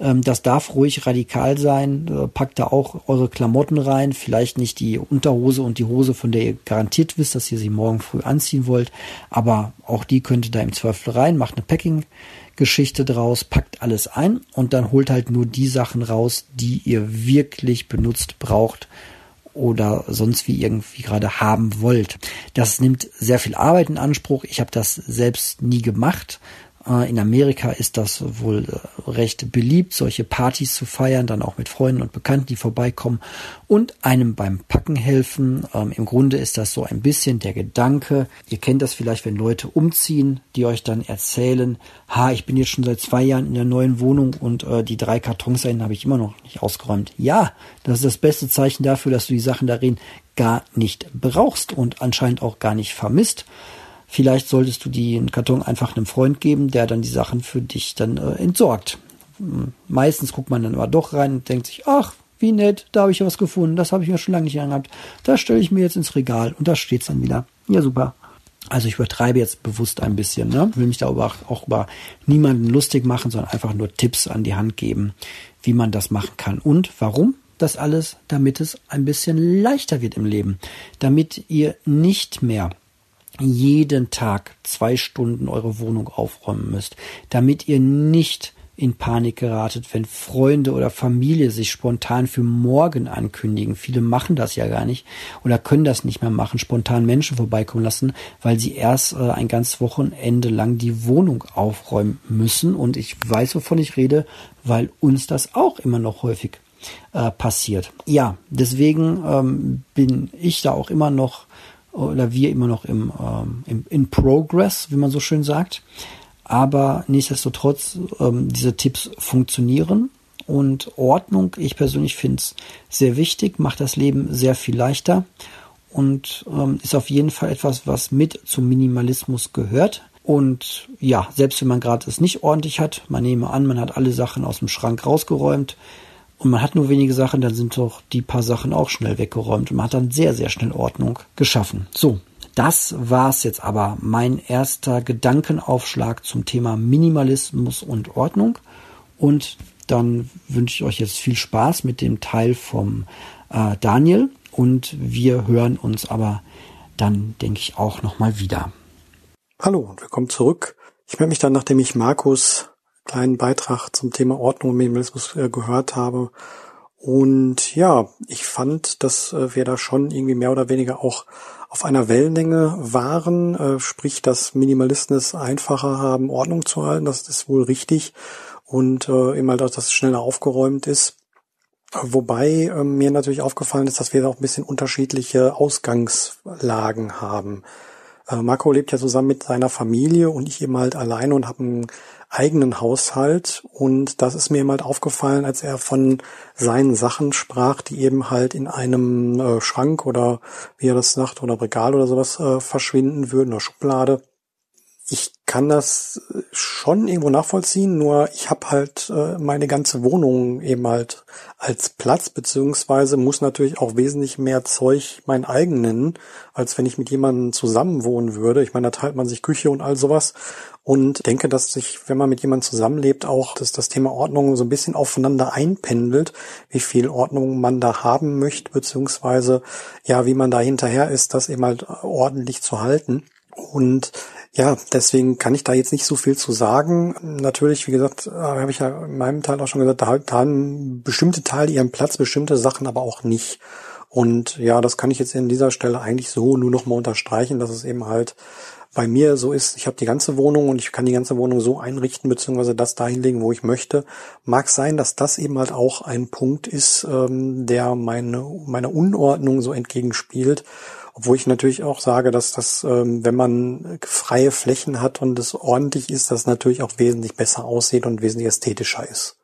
Ähm, das darf ruhig radikal sein. Äh, packt da auch eure Klamotten rein. Vielleicht nicht die Unterhose und die Hose, von der ihr garantiert wisst, dass ihr sie morgen früh anziehen wollt. Aber auch die könnt ihr da im Zweifel rein. Macht eine Packing Geschichte draus, packt alles ein und dann holt halt nur die Sachen raus, die ihr wirklich benutzt braucht oder sonst wie irgendwie gerade haben wollt. Das nimmt sehr viel Arbeit in Anspruch. Ich habe das selbst nie gemacht. In Amerika ist das wohl äh, recht beliebt, solche Partys zu feiern, dann auch mit Freunden und Bekannten, die vorbeikommen und einem beim Packen helfen. Ähm, Im Grunde ist das so ein bisschen der Gedanke, ihr kennt das vielleicht, wenn Leute umziehen, die euch dann erzählen, ha, ich bin jetzt schon seit zwei Jahren in der neuen Wohnung und äh, die drei Kartons dahin habe ich immer noch nicht ausgeräumt. Ja, das ist das beste Zeichen dafür, dass du die Sachen darin gar nicht brauchst und anscheinend auch gar nicht vermisst. Vielleicht solltest du den Karton einfach einem Freund geben, der dann die Sachen für dich dann äh, entsorgt. Hm, meistens guckt man dann aber doch rein und denkt sich, ach, wie nett, da habe ich was gefunden, das habe ich ja schon lange nicht angehabt. Das stelle ich mir jetzt ins Regal und da steht's dann wieder. Ja, super. Also ich übertreibe jetzt bewusst ein bisschen, ne? will mich da aber auch über niemanden lustig machen, sondern einfach nur Tipps an die Hand geben, wie man das machen kann. Und warum? Das alles, damit es ein bisschen leichter wird im Leben. Damit ihr nicht mehr jeden Tag zwei Stunden eure Wohnung aufräumen müsst, damit ihr nicht in Panik geratet, wenn Freunde oder Familie sich spontan für morgen ankündigen. Viele machen das ja gar nicht oder können das nicht mehr machen, spontan Menschen vorbeikommen lassen, weil sie erst äh, ein ganzes Wochenende lang die Wohnung aufräumen müssen. Und ich weiß, wovon ich rede, weil uns das auch immer noch häufig äh, passiert. Ja, deswegen ähm, bin ich da auch immer noch oder wir immer noch im, ähm, im in Progress, wie man so schön sagt. Aber nichtsdestotrotz, ähm, diese Tipps funktionieren und Ordnung, ich persönlich finde es sehr wichtig, macht das Leben sehr viel leichter und ähm, ist auf jeden Fall etwas, was mit zum Minimalismus gehört. Und ja, selbst wenn man gerade es nicht ordentlich hat, man nehme an, man hat alle Sachen aus dem Schrank rausgeräumt, und man hat nur wenige Sachen, dann sind doch die paar Sachen auch schnell weggeräumt und man hat dann sehr, sehr schnell Ordnung geschaffen. So, das war's jetzt aber mein erster Gedankenaufschlag zum Thema Minimalismus und Ordnung. Und dann wünsche ich euch jetzt viel Spaß mit dem Teil vom äh, Daniel und wir hören uns aber dann, denke ich, auch nochmal wieder. Hallo und willkommen zurück. Ich melde mich dann, nachdem ich Markus kleinen Beitrag zum Thema Ordnung und Minimalismus äh, gehört habe. Und ja, ich fand, dass äh, wir da schon irgendwie mehr oder weniger auch auf einer Wellenlänge waren, äh, sprich, dass Minimalisten es einfacher haben, Ordnung zu halten, das ist wohl richtig und äh, halt dass es schneller aufgeräumt ist. Wobei äh, mir natürlich aufgefallen ist, dass wir da auch ein bisschen unterschiedliche Ausgangslagen haben. Marco lebt ja zusammen mit seiner Familie und ich eben halt alleine und habe einen eigenen Haushalt. Und das ist mir eben halt aufgefallen, als er von seinen Sachen sprach, die eben halt in einem äh, Schrank oder wie er das sagt, oder Regal oder sowas äh, verschwinden würden oder Schublade. Ich kann das schon irgendwo nachvollziehen, nur ich habe halt äh, meine ganze Wohnung eben halt als Platz, beziehungsweise muss natürlich auch wesentlich mehr Zeug mein eigen nennen, als wenn ich mit jemandem zusammen wohnen würde. Ich meine, da teilt man sich Küche und all sowas und denke, dass sich, wenn man mit jemandem zusammenlebt, auch dass das Thema Ordnung so ein bisschen aufeinander einpendelt, wie viel Ordnung man da haben möchte, beziehungsweise ja, wie man da hinterher ist, das eben halt ordentlich zu halten. Und ja, deswegen kann ich da jetzt nicht so viel zu sagen. Natürlich, wie gesagt, äh, habe ich ja in meinem Teil auch schon gesagt, da haben bestimmte Teile ihren Platz, bestimmte Sachen aber auch nicht. Und ja, das kann ich jetzt in dieser Stelle eigentlich so nur noch mal unterstreichen, dass es eben halt bei mir so ist, ich habe die ganze Wohnung und ich kann die ganze Wohnung so einrichten, beziehungsweise das dahin legen, wo ich möchte. Mag sein, dass das eben halt auch ein Punkt ist, ähm, der meine, meine Unordnung so entgegenspielt. Obwohl ich natürlich auch sage, dass das, ähm, wenn man freie Flächen hat und es ordentlich ist, das natürlich auch wesentlich besser aussieht und wesentlich ästhetischer ist.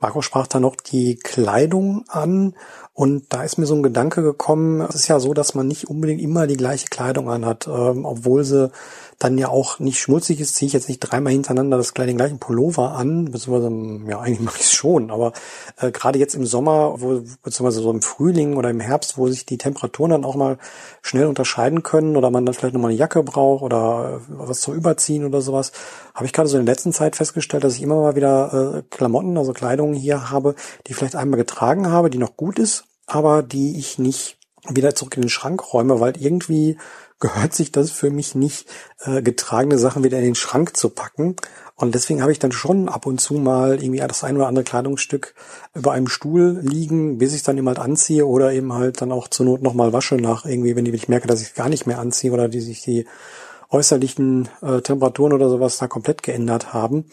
Marco sprach da noch die Kleidung an und da ist mir so ein Gedanke gekommen, es ist ja so, dass man nicht unbedingt immer die gleiche Kleidung anhat, ähm, obwohl sie dann ja auch nicht schmutzig ist, ziehe ich jetzt nicht dreimal hintereinander das den gleichen Pullover an, beziehungsweise, ja, eigentlich mache ich es schon, aber äh, gerade jetzt im Sommer, wo, beziehungsweise so im Frühling oder im Herbst, wo sich die Temperaturen dann auch mal schnell unterscheiden können oder man dann vielleicht nochmal eine Jacke braucht oder was zum Überziehen oder sowas, habe ich gerade so in der letzten Zeit festgestellt, dass ich immer mal wieder äh, Klamotten, also Kleidung hier habe, die vielleicht einmal getragen habe, die noch gut ist, aber die ich nicht wieder zurück in den Schrank räume, weil irgendwie gehört sich das für mich nicht, äh, getragene Sachen wieder in den Schrank zu packen. Und deswegen habe ich dann schon ab und zu mal irgendwie das ein oder andere Kleidungsstück über einem Stuhl liegen, bis ich es dann eben halt anziehe oder eben halt dann auch zur Not nochmal wasche nach irgendwie, wenn ich merke, dass ich es gar nicht mehr anziehe oder die sich die äußerlichen äh, Temperaturen oder sowas da komplett geändert haben.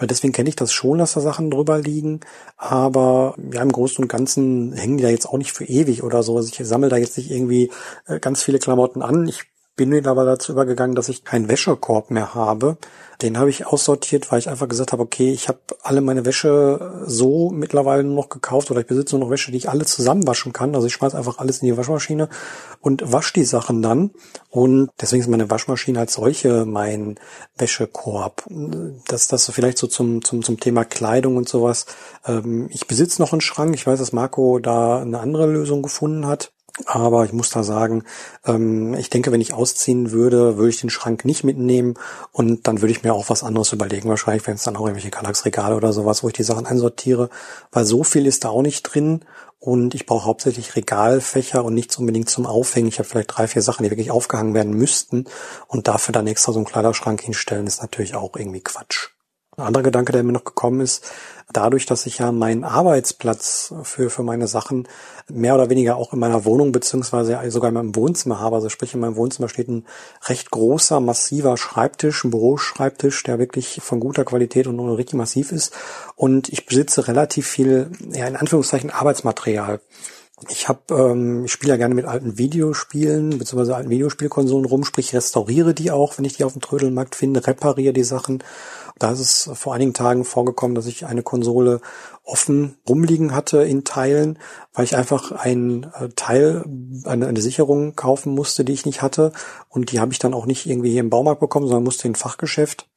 Deswegen kenne ich das schon, dass da Sachen drüber liegen. Aber ja, im Großen und Ganzen hängen die da jetzt auch nicht für ewig oder so. Also ich sammle da jetzt nicht irgendwie äh, ganz viele Klamotten an. Ich bin aber dazu übergegangen, dass ich keinen Wäschekorb mehr habe. Den habe ich aussortiert, weil ich einfach gesagt habe, okay, ich habe alle meine Wäsche so mittlerweile nur noch gekauft oder ich besitze nur noch Wäsche, die ich alle zusammenwaschen kann. Also ich schmeiße einfach alles in die Waschmaschine und wasche die Sachen dann. Und deswegen ist meine Waschmaschine als solche mein Wäschekorb. Das, das vielleicht so zum, zum, zum Thema Kleidung und sowas. Ähm, ich besitze noch einen Schrank. Ich weiß, dass Marco da eine andere Lösung gefunden hat. Aber ich muss da sagen, ähm, ich denke, wenn ich ausziehen würde, würde ich den Schrank nicht mitnehmen und dann würde ich mir auch was anderes überlegen. Wahrscheinlich wenn es dann auch irgendwelche Kallax-Regale oder sowas, wo ich die Sachen einsortiere, weil so viel ist da auch nicht drin und ich brauche hauptsächlich Regalfächer und nichts unbedingt zum Aufhängen. Ich habe vielleicht drei, vier Sachen, die wirklich aufgehangen werden müssten und dafür dann extra so einen Kleiderschrank hinstellen, ist natürlich auch irgendwie Quatsch. Ein anderer Gedanke, der mir noch gekommen ist, dadurch, dass ich ja meinen Arbeitsplatz für, für meine Sachen mehr oder weniger auch in meiner Wohnung beziehungsweise sogar in meinem Wohnzimmer habe. Also sprich, in meinem Wohnzimmer steht ein recht großer, massiver Schreibtisch, ein Büroschreibtisch, der wirklich von guter Qualität und richtig massiv ist. Und ich besitze relativ viel, ja, in Anführungszeichen Arbeitsmaterial. Ich habe, ähm, ich spiele ja gerne mit alten Videospielen beziehungsweise alten Videospielkonsolen rum, sprich restauriere die auch, wenn ich die auf dem Trödelmarkt finde, repariere die Sachen da ist es vor einigen Tagen vorgekommen, dass ich eine Konsole offen rumliegen hatte in Teilen, weil ich einfach ein äh, Teil, eine, eine Sicherung kaufen musste, die ich nicht hatte. Und die habe ich dann auch nicht irgendwie hier im Baumarkt bekommen, sondern musste in Fachgeschäft.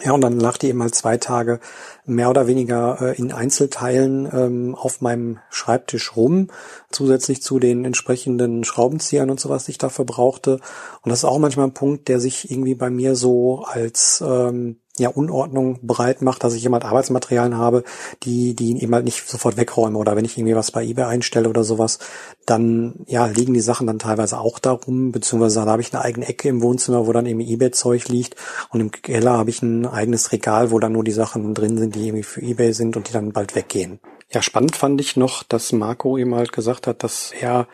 Ja, und dann lag die eben halt zwei Tage mehr oder weniger äh, in Einzelteilen ähm, auf meinem Schreibtisch rum, zusätzlich zu den entsprechenden Schraubenziehern und sowas, die ich dafür brauchte. Und das ist auch manchmal ein Punkt, der sich irgendwie bei mir so als ähm, ja, Unordnung bereit macht, dass ich jemand Arbeitsmaterialien habe, die, die eben halt nicht sofort wegräume. Oder wenn ich irgendwie was bei eBay einstelle oder sowas, dann, ja, liegen die Sachen dann teilweise auch darum, beziehungsweise da habe ich eine eigene Ecke im Wohnzimmer, wo dann eben eBay-Zeug liegt. Und im Keller habe ich ein eigenes Regal, wo dann nur die Sachen drin sind, die irgendwie für eBay sind und die dann bald weggehen. Ja, spannend fand ich noch, dass Marco eben halt gesagt hat, dass er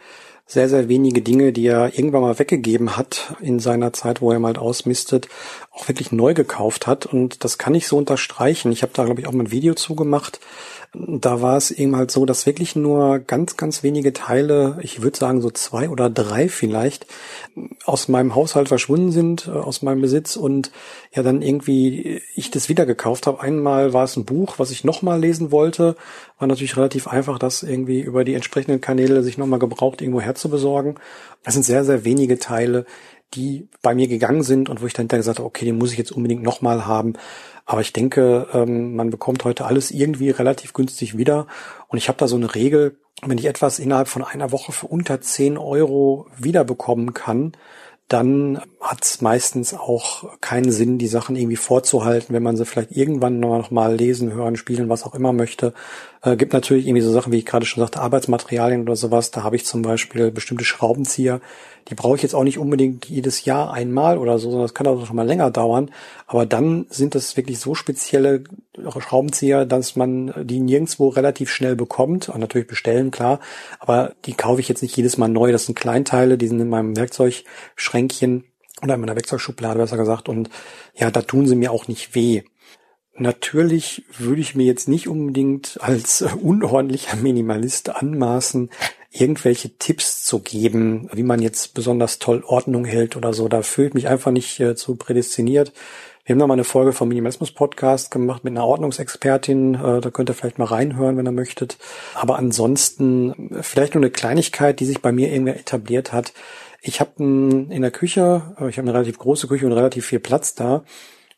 sehr, sehr wenige Dinge, die er irgendwann mal weggegeben hat in seiner Zeit, wo er mal ausmistet, auch wirklich neu gekauft hat. Und das kann ich so unterstreichen. Ich habe da, glaube ich, auch mal ein Video zugemacht. Da war es eben halt so, dass wirklich nur ganz, ganz wenige Teile, ich würde sagen so zwei oder drei vielleicht, aus meinem Haushalt verschwunden sind, äh, aus meinem Besitz und ja dann irgendwie ich das wieder gekauft habe. Einmal war es ein Buch, was ich nochmal lesen wollte. War natürlich relativ einfach, das irgendwie über die entsprechenden Kanäle sich nochmal gebraucht irgendwo herzubesorgen. Das sind sehr, sehr wenige Teile, die bei mir gegangen sind und wo ich dann gesagt habe, okay, den muss ich jetzt unbedingt nochmal haben. Aber ich denke, ähm, man bekommt heute alles irgendwie relativ günstig wieder. Und ich habe da so eine Regel, wenn ich etwas innerhalb von einer Woche für unter 10 Euro wiederbekommen kann, dann hat es meistens auch keinen Sinn, die Sachen irgendwie vorzuhalten, wenn man sie vielleicht irgendwann noch mal lesen, hören, spielen, was auch immer möchte. Äh, gibt natürlich irgendwie so Sachen, wie ich gerade schon sagte, Arbeitsmaterialien oder sowas. Da habe ich zum Beispiel bestimmte Schraubenzieher, die brauche ich jetzt auch nicht unbedingt jedes Jahr einmal oder so, sondern das kann auch schon mal länger dauern. Aber dann sind das wirklich so spezielle Schraubenzieher, dass man die nirgendwo relativ schnell bekommt. Und natürlich bestellen, klar. Aber die kaufe ich jetzt nicht jedes Mal neu. Das sind Kleinteile, die sind in meinem Werkzeugschränkchen oder in meiner Werkzeugschublade besser gesagt. Und ja, da tun sie mir auch nicht weh. Natürlich würde ich mir jetzt nicht unbedingt als unordentlicher Minimalist anmaßen, irgendwelche Tipps zu geben, wie man jetzt besonders toll Ordnung hält oder so. Da fühle ich mich einfach nicht äh, zu prädestiniert. Wir haben noch mal eine Folge vom Minimalismus Podcast gemacht mit einer Ordnungsexpertin. Äh, da könnt ihr vielleicht mal reinhören, wenn ihr möchtet. Aber ansonsten vielleicht nur eine Kleinigkeit, die sich bei mir irgendwie etabliert hat. Ich habe in der Küche, äh, ich habe eine relativ große Küche und relativ viel Platz da.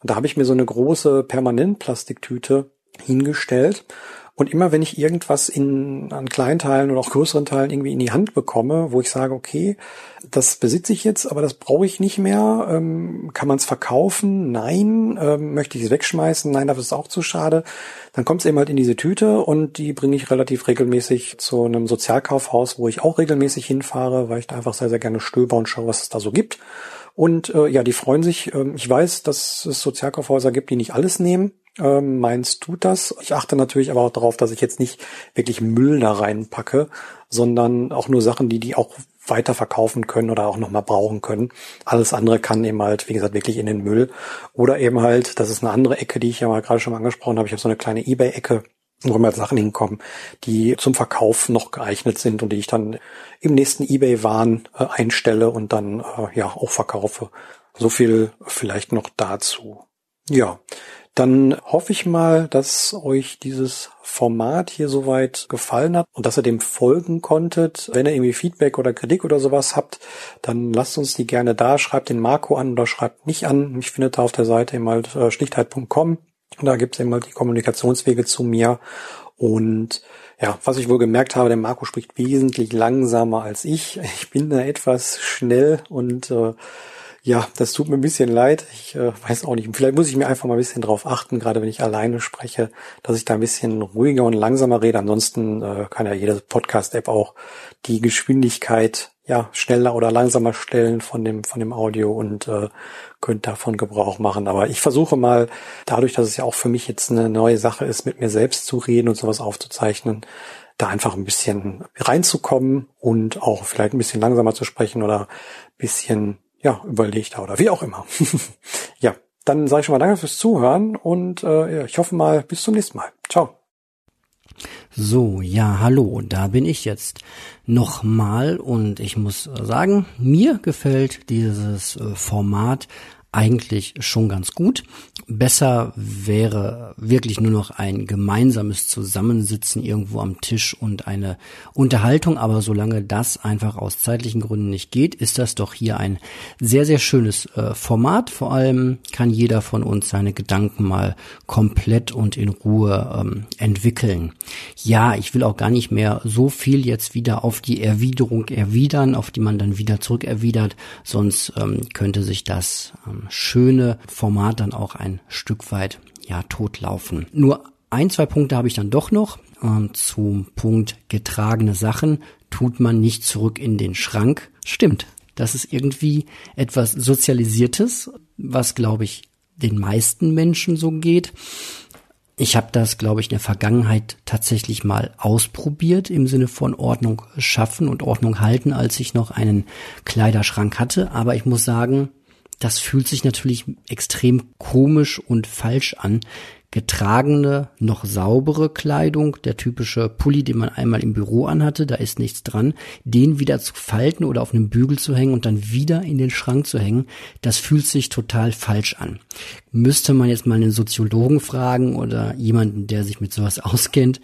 Und da habe ich mir so eine große Permanentplastiktüte hingestellt und immer wenn ich irgendwas in, an kleinen Teilen oder auch größeren Teilen irgendwie in die Hand bekomme, wo ich sage, okay, das besitze ich jetzt, aber das brauche ich nicht mehr, ähm, kann man es verkaufen? Nein. Ähm, möchte ich es wegschmeißen? Nein, dafür ist es auch zu schade. Dann kommt es eben halt in diese Tüte und die bringe ich relativ regelmäßig zu einem Sozialkaufhaus, wo ich auch regelmäßig hinfahre, weil ich da einfach sehr, sehr gerne stöber und schaue, was es da so gibt. Und äh, ja, die freuen sich. Ähm, ich weiß, dass es Sozialkaufhäuser gibt, die nicht alles nehmen. Ähm, meins tut das. Ich achte natürlich aber auch darauf, dass ich jetzt nicht wirklich Müll da reinpacke, sondern auch nur Sachen, die die auch weiter verkaufen können oder auch nochmal brauchen können. Alles andere kann eben halt, wie gesagt, wirklich in den Müll. Oder eben halt, das ist eine andere Ecke, die ich ja mal gerade schon mal angesprochen habe. Ich habe so eine kleine Ebay-Ecke, wo immer Sachen hinkommen, die zum Verkauf noch geeignet sind und die ich dann im nächsten Ebay-Waren äh, einstelle und dann äh, ja auch verkaufe. So viel vielleicht noch dazu. Ja, dann hoffe ich mal, dass euch dieses Format hier soweit gefallen hat und dass ihr dem folgen konntet. Wenn ihr irgendwie Feedback oder Kritik oder sowas habt, dann lasst uns die gerne da. Schreibt den Marco an oder schreibt mich an. Mich findet ihr auf der Seite eben halt äh, schlichtheit.com. Da gibt's eben halt die Kommunikationswege zu mir. Und ja, was ich wohl gemerkt habe, der Marco spricht wesentlich langsamer als ich. Ich bin da etwas schnell und äh, ja, das tut mir ein bisschen leid. Ich äh, weiß auch nicht. Vielleicht muss ich mir einfach mal ein bisschen drauf achten, gerade wenn ich alleine spreche, dass ich da ein bisschen ruhiger und langsamer rede. Ansonsten äh, kann ja jede Podcast-App auch die Geschwindigkeit ja schneller oder langsamer stellen von dem von dem Audio und äh, könnt davon Gebrauch machen. Aber ich versuche mal, dadurch, dass es ja auch für mich jetzt eine neue Sache ist, mit mir selbst zu reden und sowas aufzuzeichnen, da einfach ein bisschen reinzukommen und auch vielleicht ein bisschen langsamer zu sprechen oder ein bisschen ja, überlegt oder wie auch immer. ja, dann sage ich schon mal danke fürs Zuhören und äh, ich hoffe mal bis zum nächsten Mal. Ciao. So, ja, hallo, da bin ich jetzt nochmal und ich muss sagen, mir gefällt dieses äh, Format eigentlich schon ganz gut. Besser wäre wirklich nur noch ein gemeinsames Zusammensitzen irgendwo am Tisch und eine Unterhaltung. Aber solange das einfach aus zeitlichen Gründen nicht geht, ist das doch hier ein sehr, sehr schönes äh, Format. Vor allem kann jeder von uns seine Gedanken mal komplett und in Ruhe ähm, entwickeln. Ja, ich will auch gar nicht mehr so viel jetzt wieder auf die Erwiderung erwidern, auf die man dann wieder zurückerwidert. Sonst ähm, könnte sich das ähm, schöne Format dann auch ein Stück weit ja totlaufen. Nur ein, zwei Punkte habe ich dann doch noch. Ähm, zum Punkt getragene Sachen tut man nicht zurück in den Schrank. Stimmt. Das ist irgendwie etwas Sozialisiertes, was glaube ich den meisten Menschen so geht. Ich habe das, glaube ich, in der Vergangenheit tatsächlich mal ausprobiert im Sinne von Ordnung schaffen und Ordnung halten, als ich noch einen Kleiderschrank hatte. Aber ich muss sagen, das fühlt sich natürlich extrem komisch und falsch an. Getragene, noch saubere Kleidung, der typische Pulli, den man einmal im Büro anhatte, da ist nichts dran, den wieder zu falten oder auf einem Bügel zu hängen und dann wieder in den Schrank zu hängen, das fühlt sich total falsch an. Müsste man jetzt mal einen Soziologen fragen oder jemanden, der sich mit sowas auskennt,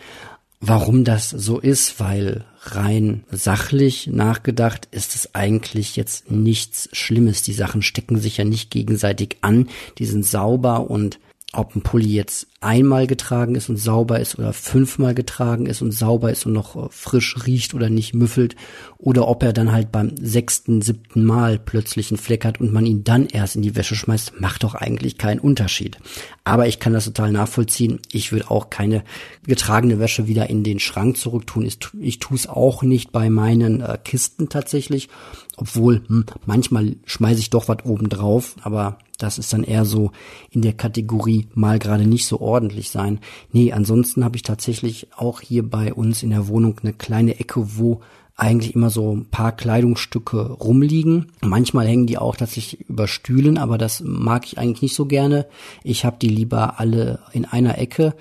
warum das so ist, weil rein sachlich nachgedacht ist es eigentlich jetzt nichts Schlimmes. Die Sachen stecken sich ja nicht gegenseitig an, die sind sauber und ob ein Pulli jetzt einmal getragen ist und sauber ist oder fünfmal getragen ist und sauber ist und noch äh, frisch riecht oder nicht müffelt oder ob er dann halt beim sechsten, siebten Mal plötzlich einen Fleck hat und man ihn dann erst in die Wäsche schmeißt, macht doch eigentlich keinen Unterschied. Aber ich kann das total nachvollziehen. Ich würde auch keine getragene Wäsche wieder in den Schrank zurücktun. Ich tue es auch nicht bei meinen äh, Kisten tatsächlich, obwohl hm, manchmal schmeiße ich doch was oben drauf, aber das ist dann eher so in der Kategorie mal gerade nicht so ordentlich sein. Nee, ansonsten habe ich tatsächlich auch hier bei uns in der Wohnung eine kleine Ecke, wo eigentlich immer so ein paar Kleidungsstücke rumliegen. Manchmal hängen die auch tatsächlich über Stühlen, aber das mag ich eigentlich nicht so gerne. Ich habe die lieber alle in einer Ecke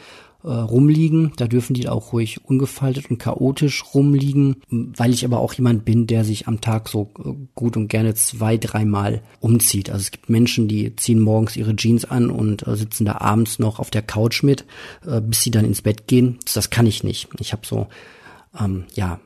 äh, rumliegen. Da dürfen die auch ruhig ungefaltet und chaotisch rumliegen, weil ich aber auch jemand bin, der sich am Tag so äh, gut und gerne zwei, dreimal umzieht. Also es gibt Menschen, die ziehen morgens ihre Jeans an und äh, sitzen da abends noch auf der Couch mit, äh, bis sie dann ins Bett gehen. Das kann ich nicht. Ich habe so, ähm, ja,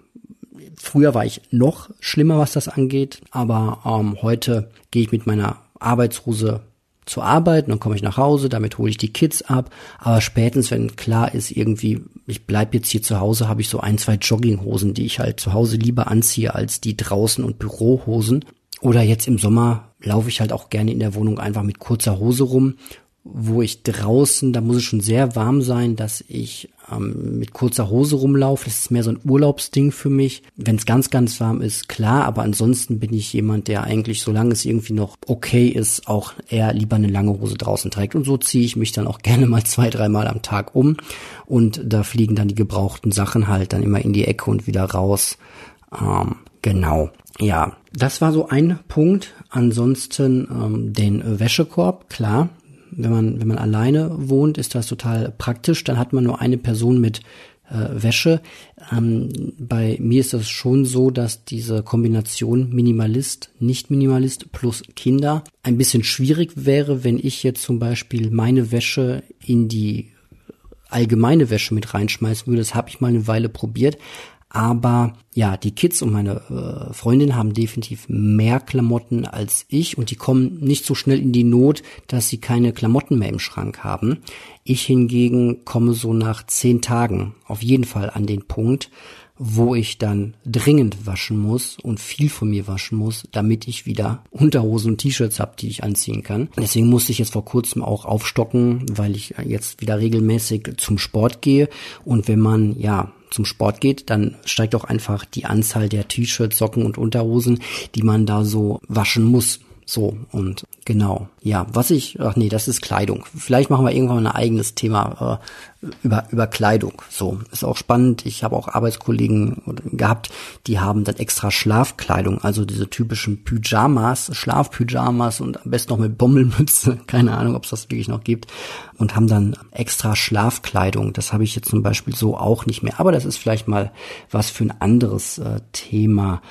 früher war ich noch schlimmer, was das angeht, aber ähm, heute gehe ich mit meiner Arbeitshose zur Arbeit, dann komme ich nach Hause, damit hole ich die Kids ab. Aber spätestens, wenn klar ist, irgendwie, ich bleib jetzt hier zu Hause, habe ich so ein, zwei Jogginghosen, die ich halt zu Hause lieber anziehe als die draußen und Bürohosen. Oder jetzt im Sommer laufe ich halt auch gerne in der Wohnung einfach mit kurzer Hose rum wo ich draußen, da muss es schon sehr warm sein, dass ich ähm, mit kurzer Hose rumlaufe. Das ist mehr so ein Urlaubsding für mich. Wenn es ganz, ganz warm ist, klar, aber ansonsten bin ich jemand, der eigentlich, solange es irgendwie noch okay ist, auch eher lieber eine lange Hose draußen trägt. Und so ziehe ich mich dann auch gerne mal zwei, dreimal am Tag um. Und da fliegen dann die gebrauchten Sachen halt dann immer in die Ecke und wieder raus. Ähm, genau. Ja, das war so ein Punkt. Ansonsten ähm, den Wäschekorb, klar. Wenn man, wenn man alleine wohnt, ist das total praktisch. Dann hat man nur eine Person mit äh, Wäsche. Ähm, bei mir ist es schon so, dass diese Kombination Minimalist, nicht Minimalist plus Kinder ein bisschen schwierig wäre, wenn ich jetzt zum Beispiel meine Wäsche in die allgemeine Wäsche mit reinschmeißen würde. Das habe ich mal eine Weile probiert. Aber ja, die Kids und meine äh, Freundin haben definitiv mehr Klamotten als ich und die kommen nicht so schnell in die Not, dass sie keine Klamotten mehr im Schrank haben. Ich hingegen komme so nach zehn Tagen auf jeden Fall an den Punkt, wo ich dann dringend waschen muss und viel von mir waschen muss, damit ich wieder Unterhosen und T-Shirts habe, die ich anziehen kann. Deswegen musste ich jetzt vor kurzem auch aufstocken, weil ich jetzt wieder regelmäßig zum Sport gehe. Und wenn man ja zum Sport geht, dann steigt auch einfach die Anzahl der T-Shirts, Socken und Unterhosen, die man da so waschen muss. So, und genau. Ja, was ich, ach nee, das ist Kleidung. Vielleicht machen wir irgendwann mal ein eigenes Thema äh, über, über Kleidung. So, ist auch spannend. Ich habe auch Arbeitskollegen gehabt, die haben dann extra Schlafkleidung, also diese typischen Pyjamas, Schlafpyjamas und am besten noch mit Bommelmütze. Keine Ahnung, ob es das wirklich noch gibt. Und haben dann extra Schlafkleidung. Das habe ich jetzt zum Beispiel so auch nicht mehr. Aber das ist vielleicht mal was für ein anderes äh, Thema.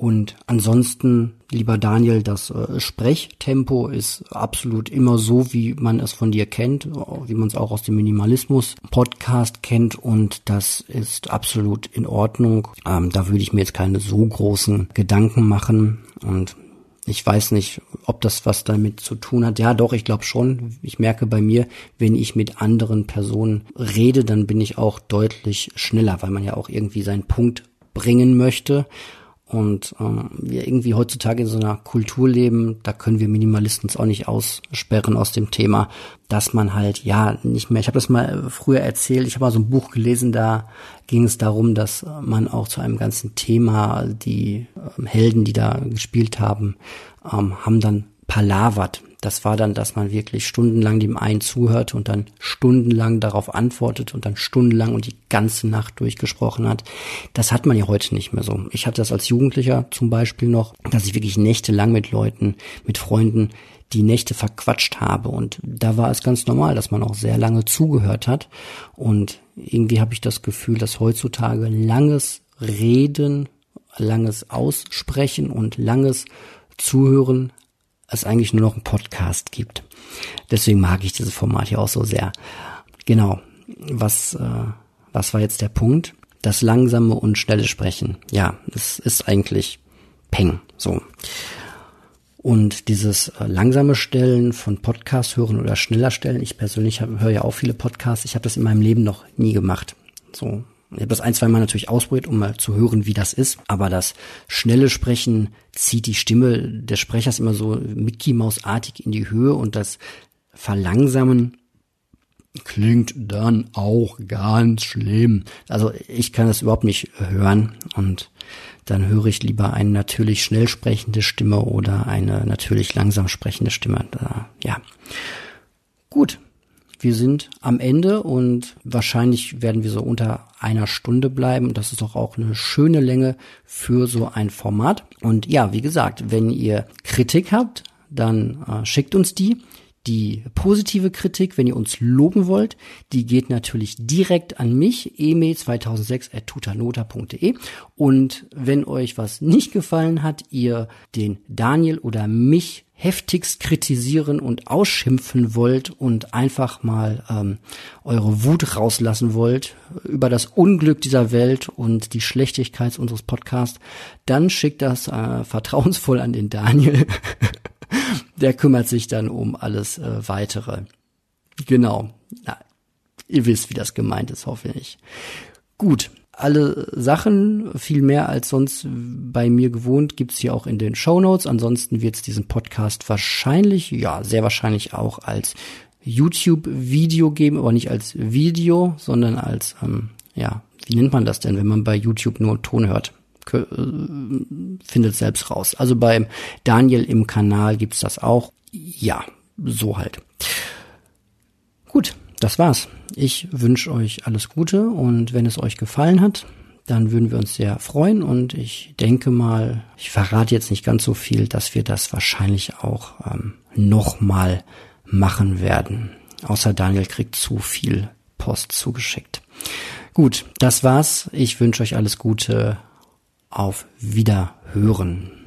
Und ansonsten, lieber Daniel, das äh, Sprechtempo ist absolut immer so, wie man es von dir kennt, wie man es auch aus dem Minimalismus-Podcast kennt. Und das ist absolut in Ordnung. Ähm, da würde ich mir jetzt keine so großen Gedanken machen. Und ich weiß nicht, ob das was damit zu tun hat. Ja, doch, ich glaube schon. Ich merke bei mir, wenn ich mit anderen Personen rede, dann bin ich auch deutlich schneller, weil man ja auch irgendwie seinen Punkt bringen möchte. Und ähm, wir irgendwie heutzutage in so einer Kultur leben, da können wir Minimalisten auch nicht aussperren aus dem Thema, dass man halt ja nicht mehr. Ich habe das mal früher erzählt. Ich habe mal so ein Buch gelesen, da ging es darum, dass man auch zu einem ganzen Thema die ähm, Helden, die da gespielt haben, ähm, haben dann palavert. Das war dann, dass man wirklich stundenlang dem einen zuhört und dann stundenlang darauf antwortet und dann stundenlang und die ganze Nacht durchgesprochen hat. Das hat man ja heute nicht mehr so. Ich hatte das als Jugendlicher zum Beispiel noch, dass ich wirklich nächtelang mit Leuten, mit Freunden die Nächte verquatscht habe. Und da war es ganz normal, dass man auch sehr lange zugehört hat. Und irgendwie habe ich das Gefühl, dass heutzutage langes Reden, langes Aussprechen und langes Zuhören es eigentlich nur noch einen Podcast gibt. Deswegen mag ich dieses Format hier auch so sehr. Genau. Was, äh, was war jetzt der Punkt? Das langsame und schnelle Sprechen. Ja, es ist eigentlich Peng. So. Und dieses äh, langsame Stellen von Podcast hören oder schneller stellen, ich persönlich höre ja auch viele Podcasts, ich habe das in meinem Leben noch nie gemacht. So, ich habe das ein, zwei Mal natürlich ausprobiert, um mal zu hören, wie das ist. Aber das schnelle Sprechen zieht die Stimme des Sprechers immer so Mickey Maus-artig in die Höhe und das Verlangsamen klingt dann auch ganz schlimm. Also ich kann das überhaupt nicht hören und dann höre ich lieber eine natürlich schnell sprechende Stimme oder eine natürlich langsam sprechende Stimme. ja. Gut, wir sind am Ende und wahrscheinlich werden wir so unter einer Stunde bleiben. Das ist doch auch eine schöne Länge für so ein Format. Und ja, wie gesagt, wenn ihr Kritik habt, dann äh, schickt uns die. Die positive Kritik, wenn ihr uns loben wollt, die geht natürlich direkt an mich, eme2006.tutanota.de. Und wenn euch was nicht gefallen hat, ihr den Daniel oder mich heftigst kritisieren und ausschimpfen wollt und einfach mal ähm, eure Wut rauslassen wollt über das Unglück dieser Welt und die Schlechtigkeit unseres Podcasts, dann schickt das äh, vertrauensvoll an den Daniel. Der kümmert sich dann um alles äh, weitere. Genau. Na, ihr wisst, wie das gemeint ist, hoffe ich. Gut, alle Sachen, viel mehr als sonst bei mir gewohnt, gibt's hier auch in den Show Notes. Ansonsten wird's diesen Podcast wahrscheinlich, ja, sehr wahrscheinlich auch als YouTube-Video geben, aber nicht als Video, sondern als, ähm, ja, wie nennt man das denn, wenn man bei YouTube nur Ton hört? Äh, findet selbst raus. Also beim Daniel im Kanal gibt's das auch. Ja, so halt. Gut, das war's. Ich wünsche euch alles Gute und wenn es euch gefallen hat, dann würden wir uns sehr freuen und ich denke mal, ich verrate jetzt nicht ganz so viel, dass wir das wahrscheinlich auch ähm, nochmal machen werden. Außer Daniel kriegt zu viel Post zugeschickt. Gut, das war's. Ich wünsche euch alles Gute. Auf Wiederhören.